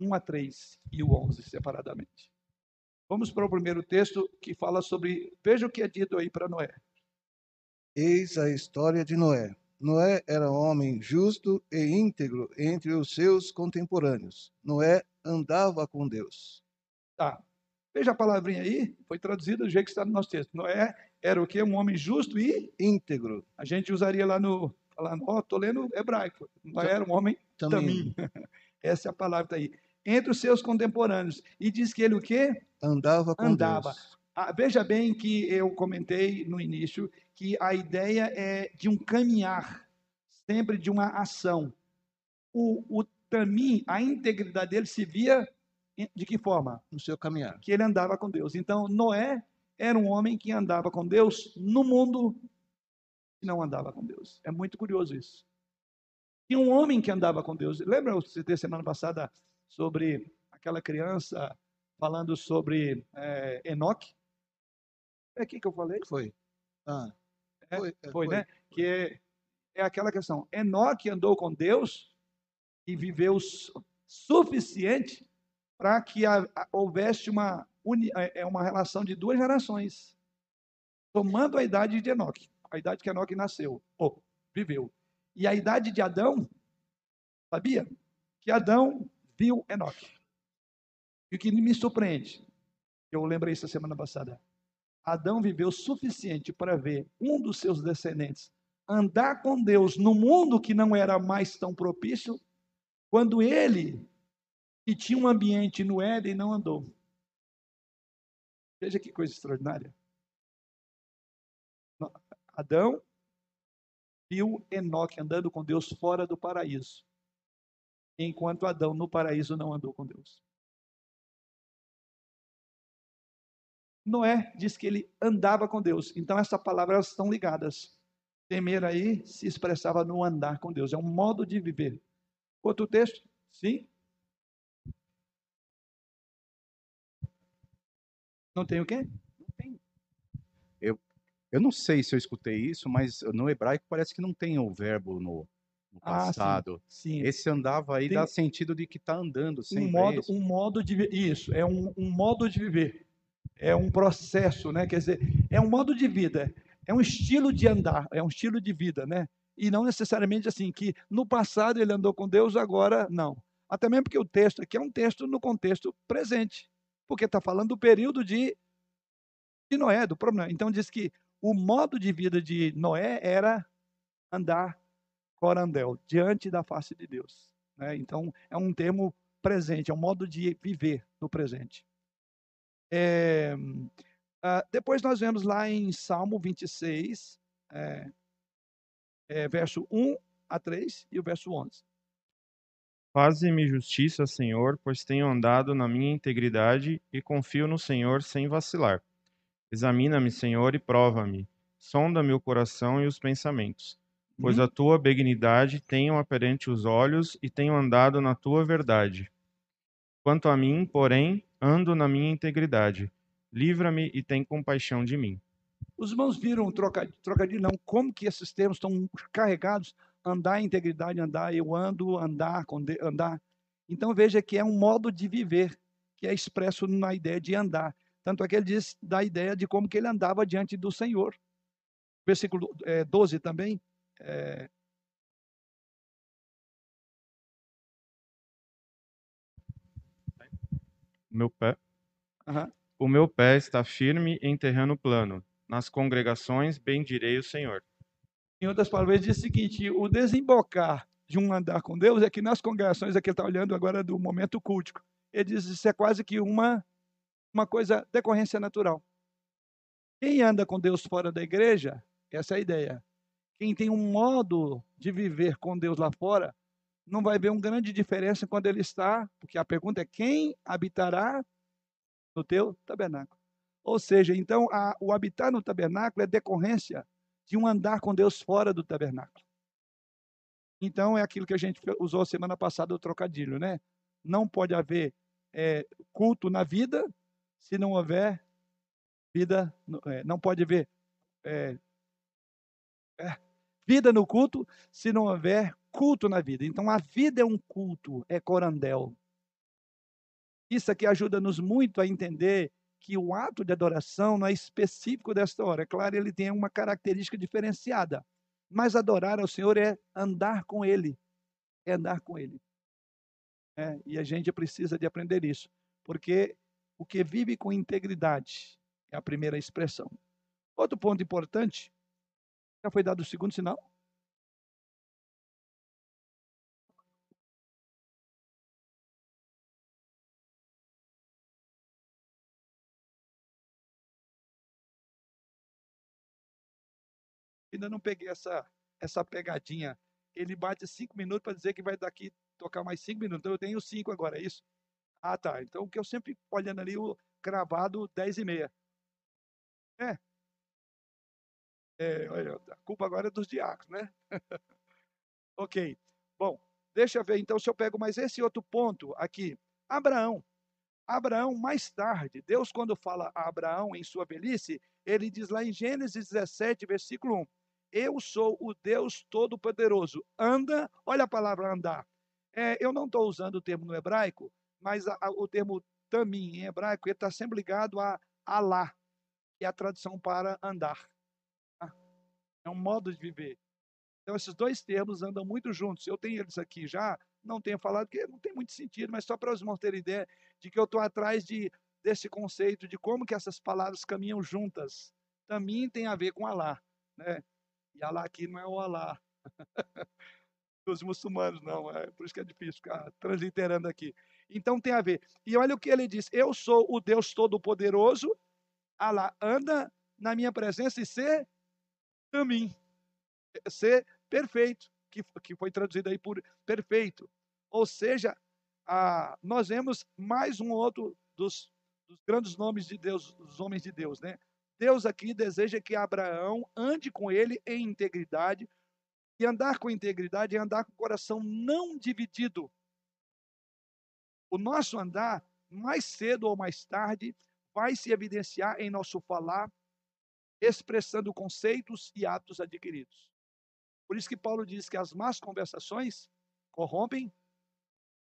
1 a 3 e o 11, separadamente. Vamos para o primeiro texto que fala sobre. Veja o que é dito aí para Noé. Eis a história de Noé. Noé era homem justo e íntegro entre os seus contemporâneos. Noé andava com Deus. Tá. Veja a palavrinha aí, foi traduzida do jeito que está no nosso texto. Noé era o quê? Um homem justo e Íntegro a gente usaria lá no. Falando, ó, estou lendo hebraico. Noé era um homem também. Essa é a palavra que está aí. Entre os seus contemporâneos. E diz que ele o quê? andava com Andava. Deus. Ah, veja bem que eu comentei no início que a ideia é de um caminhar, sempre de uma ação. O, o Tamim, a integridade dele se via de que forma? No seu caminhar. Que ele andava com Deus. Então, Noé era um homem que andava com Deus no mundo que não andava com Deus. É muito curioso isso. E um homem que andava com Deus. Lembra eu citei semana passada sobre aquela criança falando sobre eh, Enoque? É aqui que eu falei? Foi. Ah, É, foi, é, Foi, né? Que é, é aquela questão. Enoque andou com Deus e viveu su- suficiente para que a- a- houvesse uma, uni- é, é uma relação de duas gerações, tomando a idade de Enoque, a idade que Enoque nasceu, ou viveu. E a idade de Adão, sabia? Que Adão viu Enoque. E o que me surpreende, eu lembrei essa semana passada, Adão viveu suficiente para ver um dos seus descendentes andar com Deus no mundo que não era mais tão propício, quando ele, que tinha um ambiente no Éden, não andou. Veja que coisa extraordinária. Adão viu Enoque andando com Deus fora do paraíso, enquanto Adão no paraíso não andou com Deus. Noé diz que ele andava com Deus. Então, essas palavras estão ligadas. Temer aí se expressava no andar com Deus, é um modo de viver. Outro texto? Sim? Não tem o quê? Não tem. Eu, eu não sei se eu escutei isso, mas no hebraico parece que não tem o verbo no, no Ah, sim. passado. Sim. Esse andava aí Tem- dá sentido de que está andando sempre. um é modo, isso? um modo de isso é um, um modo de viver, é um processo, né? Quer dizer, é um modo de vida, é um estilo de andar, é um estilo de vida, né? E não necessariamente assim que no passado ele andou com Deus, agora não. Até mesmo porque o texto aqui é um texto no contexto presente, porque está falando do período de, de Noé, do problema. Então diz que o modo de vida de Noé era andar corandel, diante da face de Deus. Né? Então é um termo presente, é um modo de viver no presente. É, ah, depois nós vemos lá em Salmo 26, é, é, verso 1 a 3 e o verso 11. Faze-me justiça, Senhor, pois tenho andado na minha integridade e confio no Senhor sem vacilar. Examina-me, Senhor, e prova-me. Sonda-me o coração e os pensamentos. Pois Uhum. a tua benignidade tenho aperente os olhos e tenho andado na tua verdade. Quanto a mim, porém, ando na minha integridade. Livra-me e tem compaixão de mim. Os irmãos viram o troca- trocadilho, não? Como que esses termos estão carregados? Andar em integridade, andar, eu ando, andar, andar. Então veja que é um modo de viver que é expresso na ideia de andar. Tanto é que ele diz da ideia de como que ele andava diante do Senhor. Versículo eh, 12 também. eh, O meu pé, aham. o meu pé está firme em terreno plano. Nas congregações bendirei o Senhor. Em outras palavras, diz o seguinte: o desembocar de um andar com Deus é que nas congregações, aqui ele está olhando agora do momento cultico, ele diz isso é quase que uma, uma coisa, decorrência natural. Quem anda com Deus fora da igreja, essa é a ideia. Quem tem um modo de viver com Deus lá fora, não vai ver uma grande diferença quando ele está, porque a pergunta é: quem habitará no teu tabernáculo? Ou seja, então, a- o habitar no tabernáculo é decorrência de um andar com Deus fora do tabernáculo. Então, é aquilo que a gente usou semana passada, o trocadilho, né? Não pode haver eh, culto na vida se não houver vida, eh, não pode haver eh, eh, vida no culto se não houver culto na vida. Então, a vida é um culto, é corandel. Isso aqui ajuda-nos muito a entender que o ato de adoração não é específico desta hora. É claro, ele tem uma característica diferenciada. Mas adorar ao Senhor é andar com Ele. É andar com Ele. É, e a gente precisa de aprender isso. Porque o que vive com integridade é a primeira expressão. Outro ponto importante, já foi dado o segundo sinal? Ainda não peguei essa, essa pegadinha. Ele bate cinco minutos para dizer que vai daqui tocar mais cinco minutos. Então eu tenho cinco agora, é isso? Ah, tá. Então o que eu sempre olhando ali, o cravado 10 e meia. É. É, olha, a culpa agora é dos diáconos, né? ok. Bom, deixa eu ver então se eu pego mais esse outro ponto aqui. Abraão. Abraão, mais tarde, Deus, quando fala a Abraão em sua velhice, ele diz lá em Gênesis 17, versículo 1: Eu sou o Deus Todo-Poderoso. Anda, olha a palavra andar. É, eu não estou usando o termo no hebraico, mas a- a- o termo tamim em hebraico está sempre ligado a Alá, que é a tradução para andar. tá? É um modo de viver. Então, esses dois termos andam muito juntos. Eu tenho eles aqui já, não tenho falado, porque não tem muito sentido, mas só para os irmãos terem ideia de que eu estou atrás de, desse conceito de como que essas palavras caminham juntas. Também tem a ver com Alá. Né? E Alá aqui não é o Alá dos muçulmanos, não. É por isso que é difícil ficar transliterando aqui. Então tem a ver. E olha o que ele diz: Eu sou o Deus Todo-Poderoso, Alá, anda na minha presença e ser também. Ser perfeito, que, que foi traduzido aí por perfeito. Ou seja, a, nós vemos mais um outro dos, dos grandes nomes de Deus, dos homens de Deus, né? Deus aqui deseja que Abraão ande com ele em integridade, e andar com integridade é andar com o coração não dividido. O nosso andar, mais cedo ou mais tarde, vai se evidenciar em nosso falar, expressando conceitos e atos adquiridos. Por isso que Paulo diz que as más conversações corrompem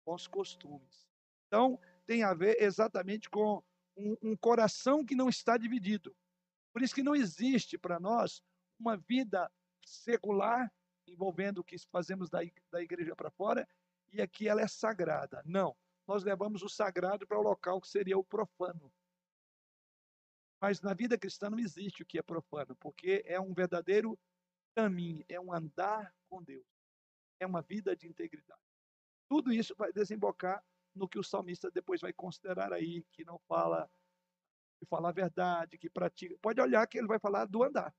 bons costumes. Então, tem a ver exatamente com um, um coração que não está dividido. Por isso que não existe para nós uma vida secular envolvendo o que fazemos da, da igreja para fora e aqui ela é sagrada. Não, nós levamos o sagrado para o local que seria o profano. Mas na vida cristã não existe o que é profano, porque é um verdadeiro caminho, é um andar com Deus, é uma vida de integridade. Tudo isso vai desembocar no que o salmista depois vai considerar aí, que não fala que fala a verdade, que pratica. Pode olhar que ele vai falar do andar.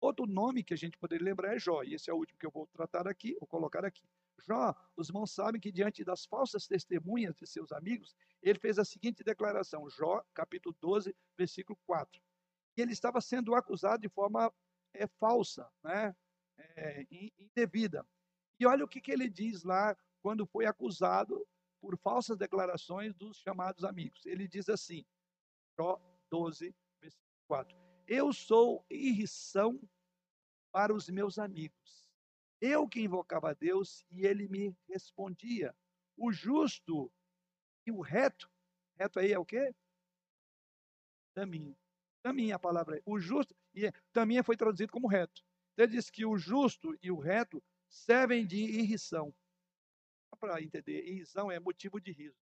Outro nome que a gente poderia lembrar é Jó, e esse é o último que eu vou tratar aqui, vou colocar aqui. Jó, os irmãos sabem que diante das falsas testemunhas de seus amigos, ele fez a seguinte declaração, Jó, capítulo 12, versículo 4. E ele estava sendo acusado de forma é, falsa, né? É, indevida. E olha o que, que ele diz lá quando foi acusado por falsas declarações dos chamados amigos. Ele diz assim, Jó 12, versículo 4. Eu sou irrição para os meus amigos. Eu que invocava a Deus e ele me respondia. O justo e o reto, reto aí é o quê? Caminho. Caminho é a palavra. O justo, e também foi traduzido como reto. Então, ele diz que o justo e o reto servem de irrição. Para entender, irrição é motivo de riso.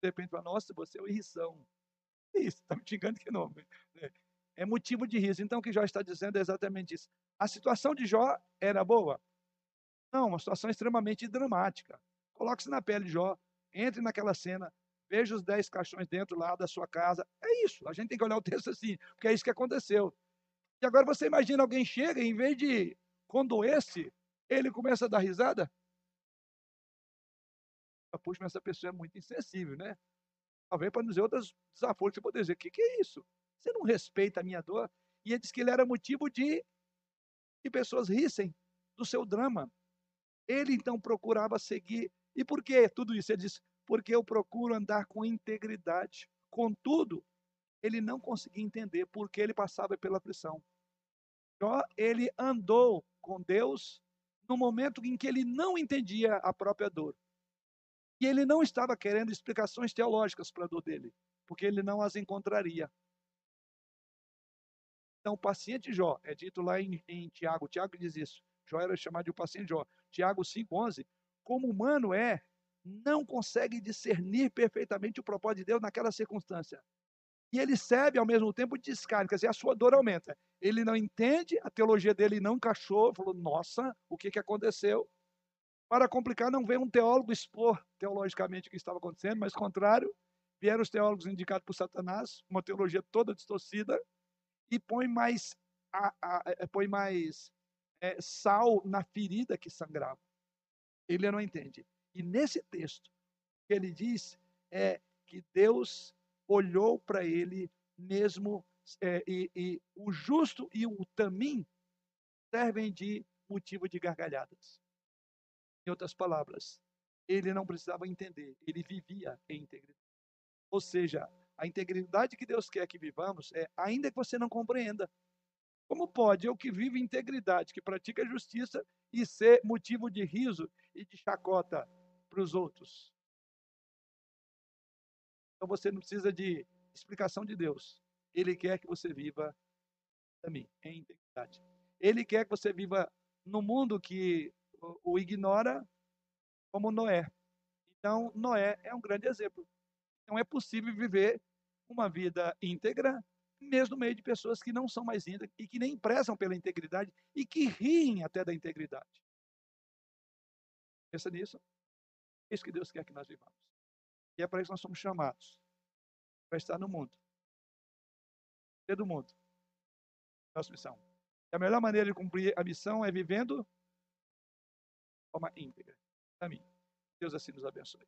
De repente, para nossa, você é uma irrição. Isso, está me xingando que não. Né? É motivo de riso. Então, o que Jó está dizendo é exatamente isso. A situação de Jó era boa? Não, uma situação extremamente dramática. Coloque-se na pele de Jó, entre naquela cena, veja os dez caixões dentro lá da sua casa. É isso, a gente tem que olhar o texto assim, porque é isso que aconteceu. E agora você imagina alguém chega, em vez de condoer-se, ele começa a dar risada? Puxa, mas essa pessoa é muito insensível, né? Talvez para nos outros desaforos, você poder dizer, o que, que é isso? Você não respeita a minha dor? E ele disse que ele era motivo de que pessoas rissem do seu drama. Ele então procurava seguir. E por que tudo isso? Ele disse, porque eu procuro andar com integridade. Contudo, ele não conseguia entender por que ele passava pela aflição. Jó, ele andou com Deus no momento em que ele não entendia a própria dor. E ele não estava querendo explicações teológicas para a dor dele, porque ele não as encontraria. Então, o paciente Jó, é dito lá em, em Tiago, Tiago diz isso, Jó era chamado de o paciente Jó. Tiago 5,11, como humano é, não consegue discernir perfeitamente o propósito de Deus naquela circunstância. E ele serve ao mesmo tempo de descarga, quer dizer, a sua dor aumenta. Ele não entende, a teologia dele não encaixou, falou, nossa, o que, que aconteceu? Para complicar, não veio um teólogo expor teologicamente o que estava acontecendo, mas contrário, vieram os teólogos indicados por Satanás, uma teologia toda distorcida, e põe mais, a, a, a, põe mais é, sal na ferida que sangrava. Ele não entende. E nesse texto, que ele diz é que Deus olhou para ele mesmo, é, e, e o justo e o tamim servem de motivo de gargalhadas. Em outras palavras, ele não precisava entender, ele vivia em integridade. Ou seja, a integridade que Deus quer que vivamos é, ainda que você não compreenda, como pode eu que vivo integridade, que pratica justiça e ser motivo de riso e de chacota para os outros? Então você não precisa de explicação de Deus. Ele quer que você viva também em integridade. Ele quer que você viva no mundo que o ignora como Noé. Então, Noé é um grande exemplo. Então, é possível viver uma vida íntegra, mesmo no meio de pessoas que não são mais íntegras e que nem prezam pela integridade e que riem até da integridade. Pensa nisso? É isso que Deus quer que nós vivamos. E é para isso que nós somos chamados. Para estar no mundo. Ser do mundo. Nossa missão. E a melhor maneira de cumprir a missão é vivendo forma íntegra. Amém. Deus assim nos abençoe.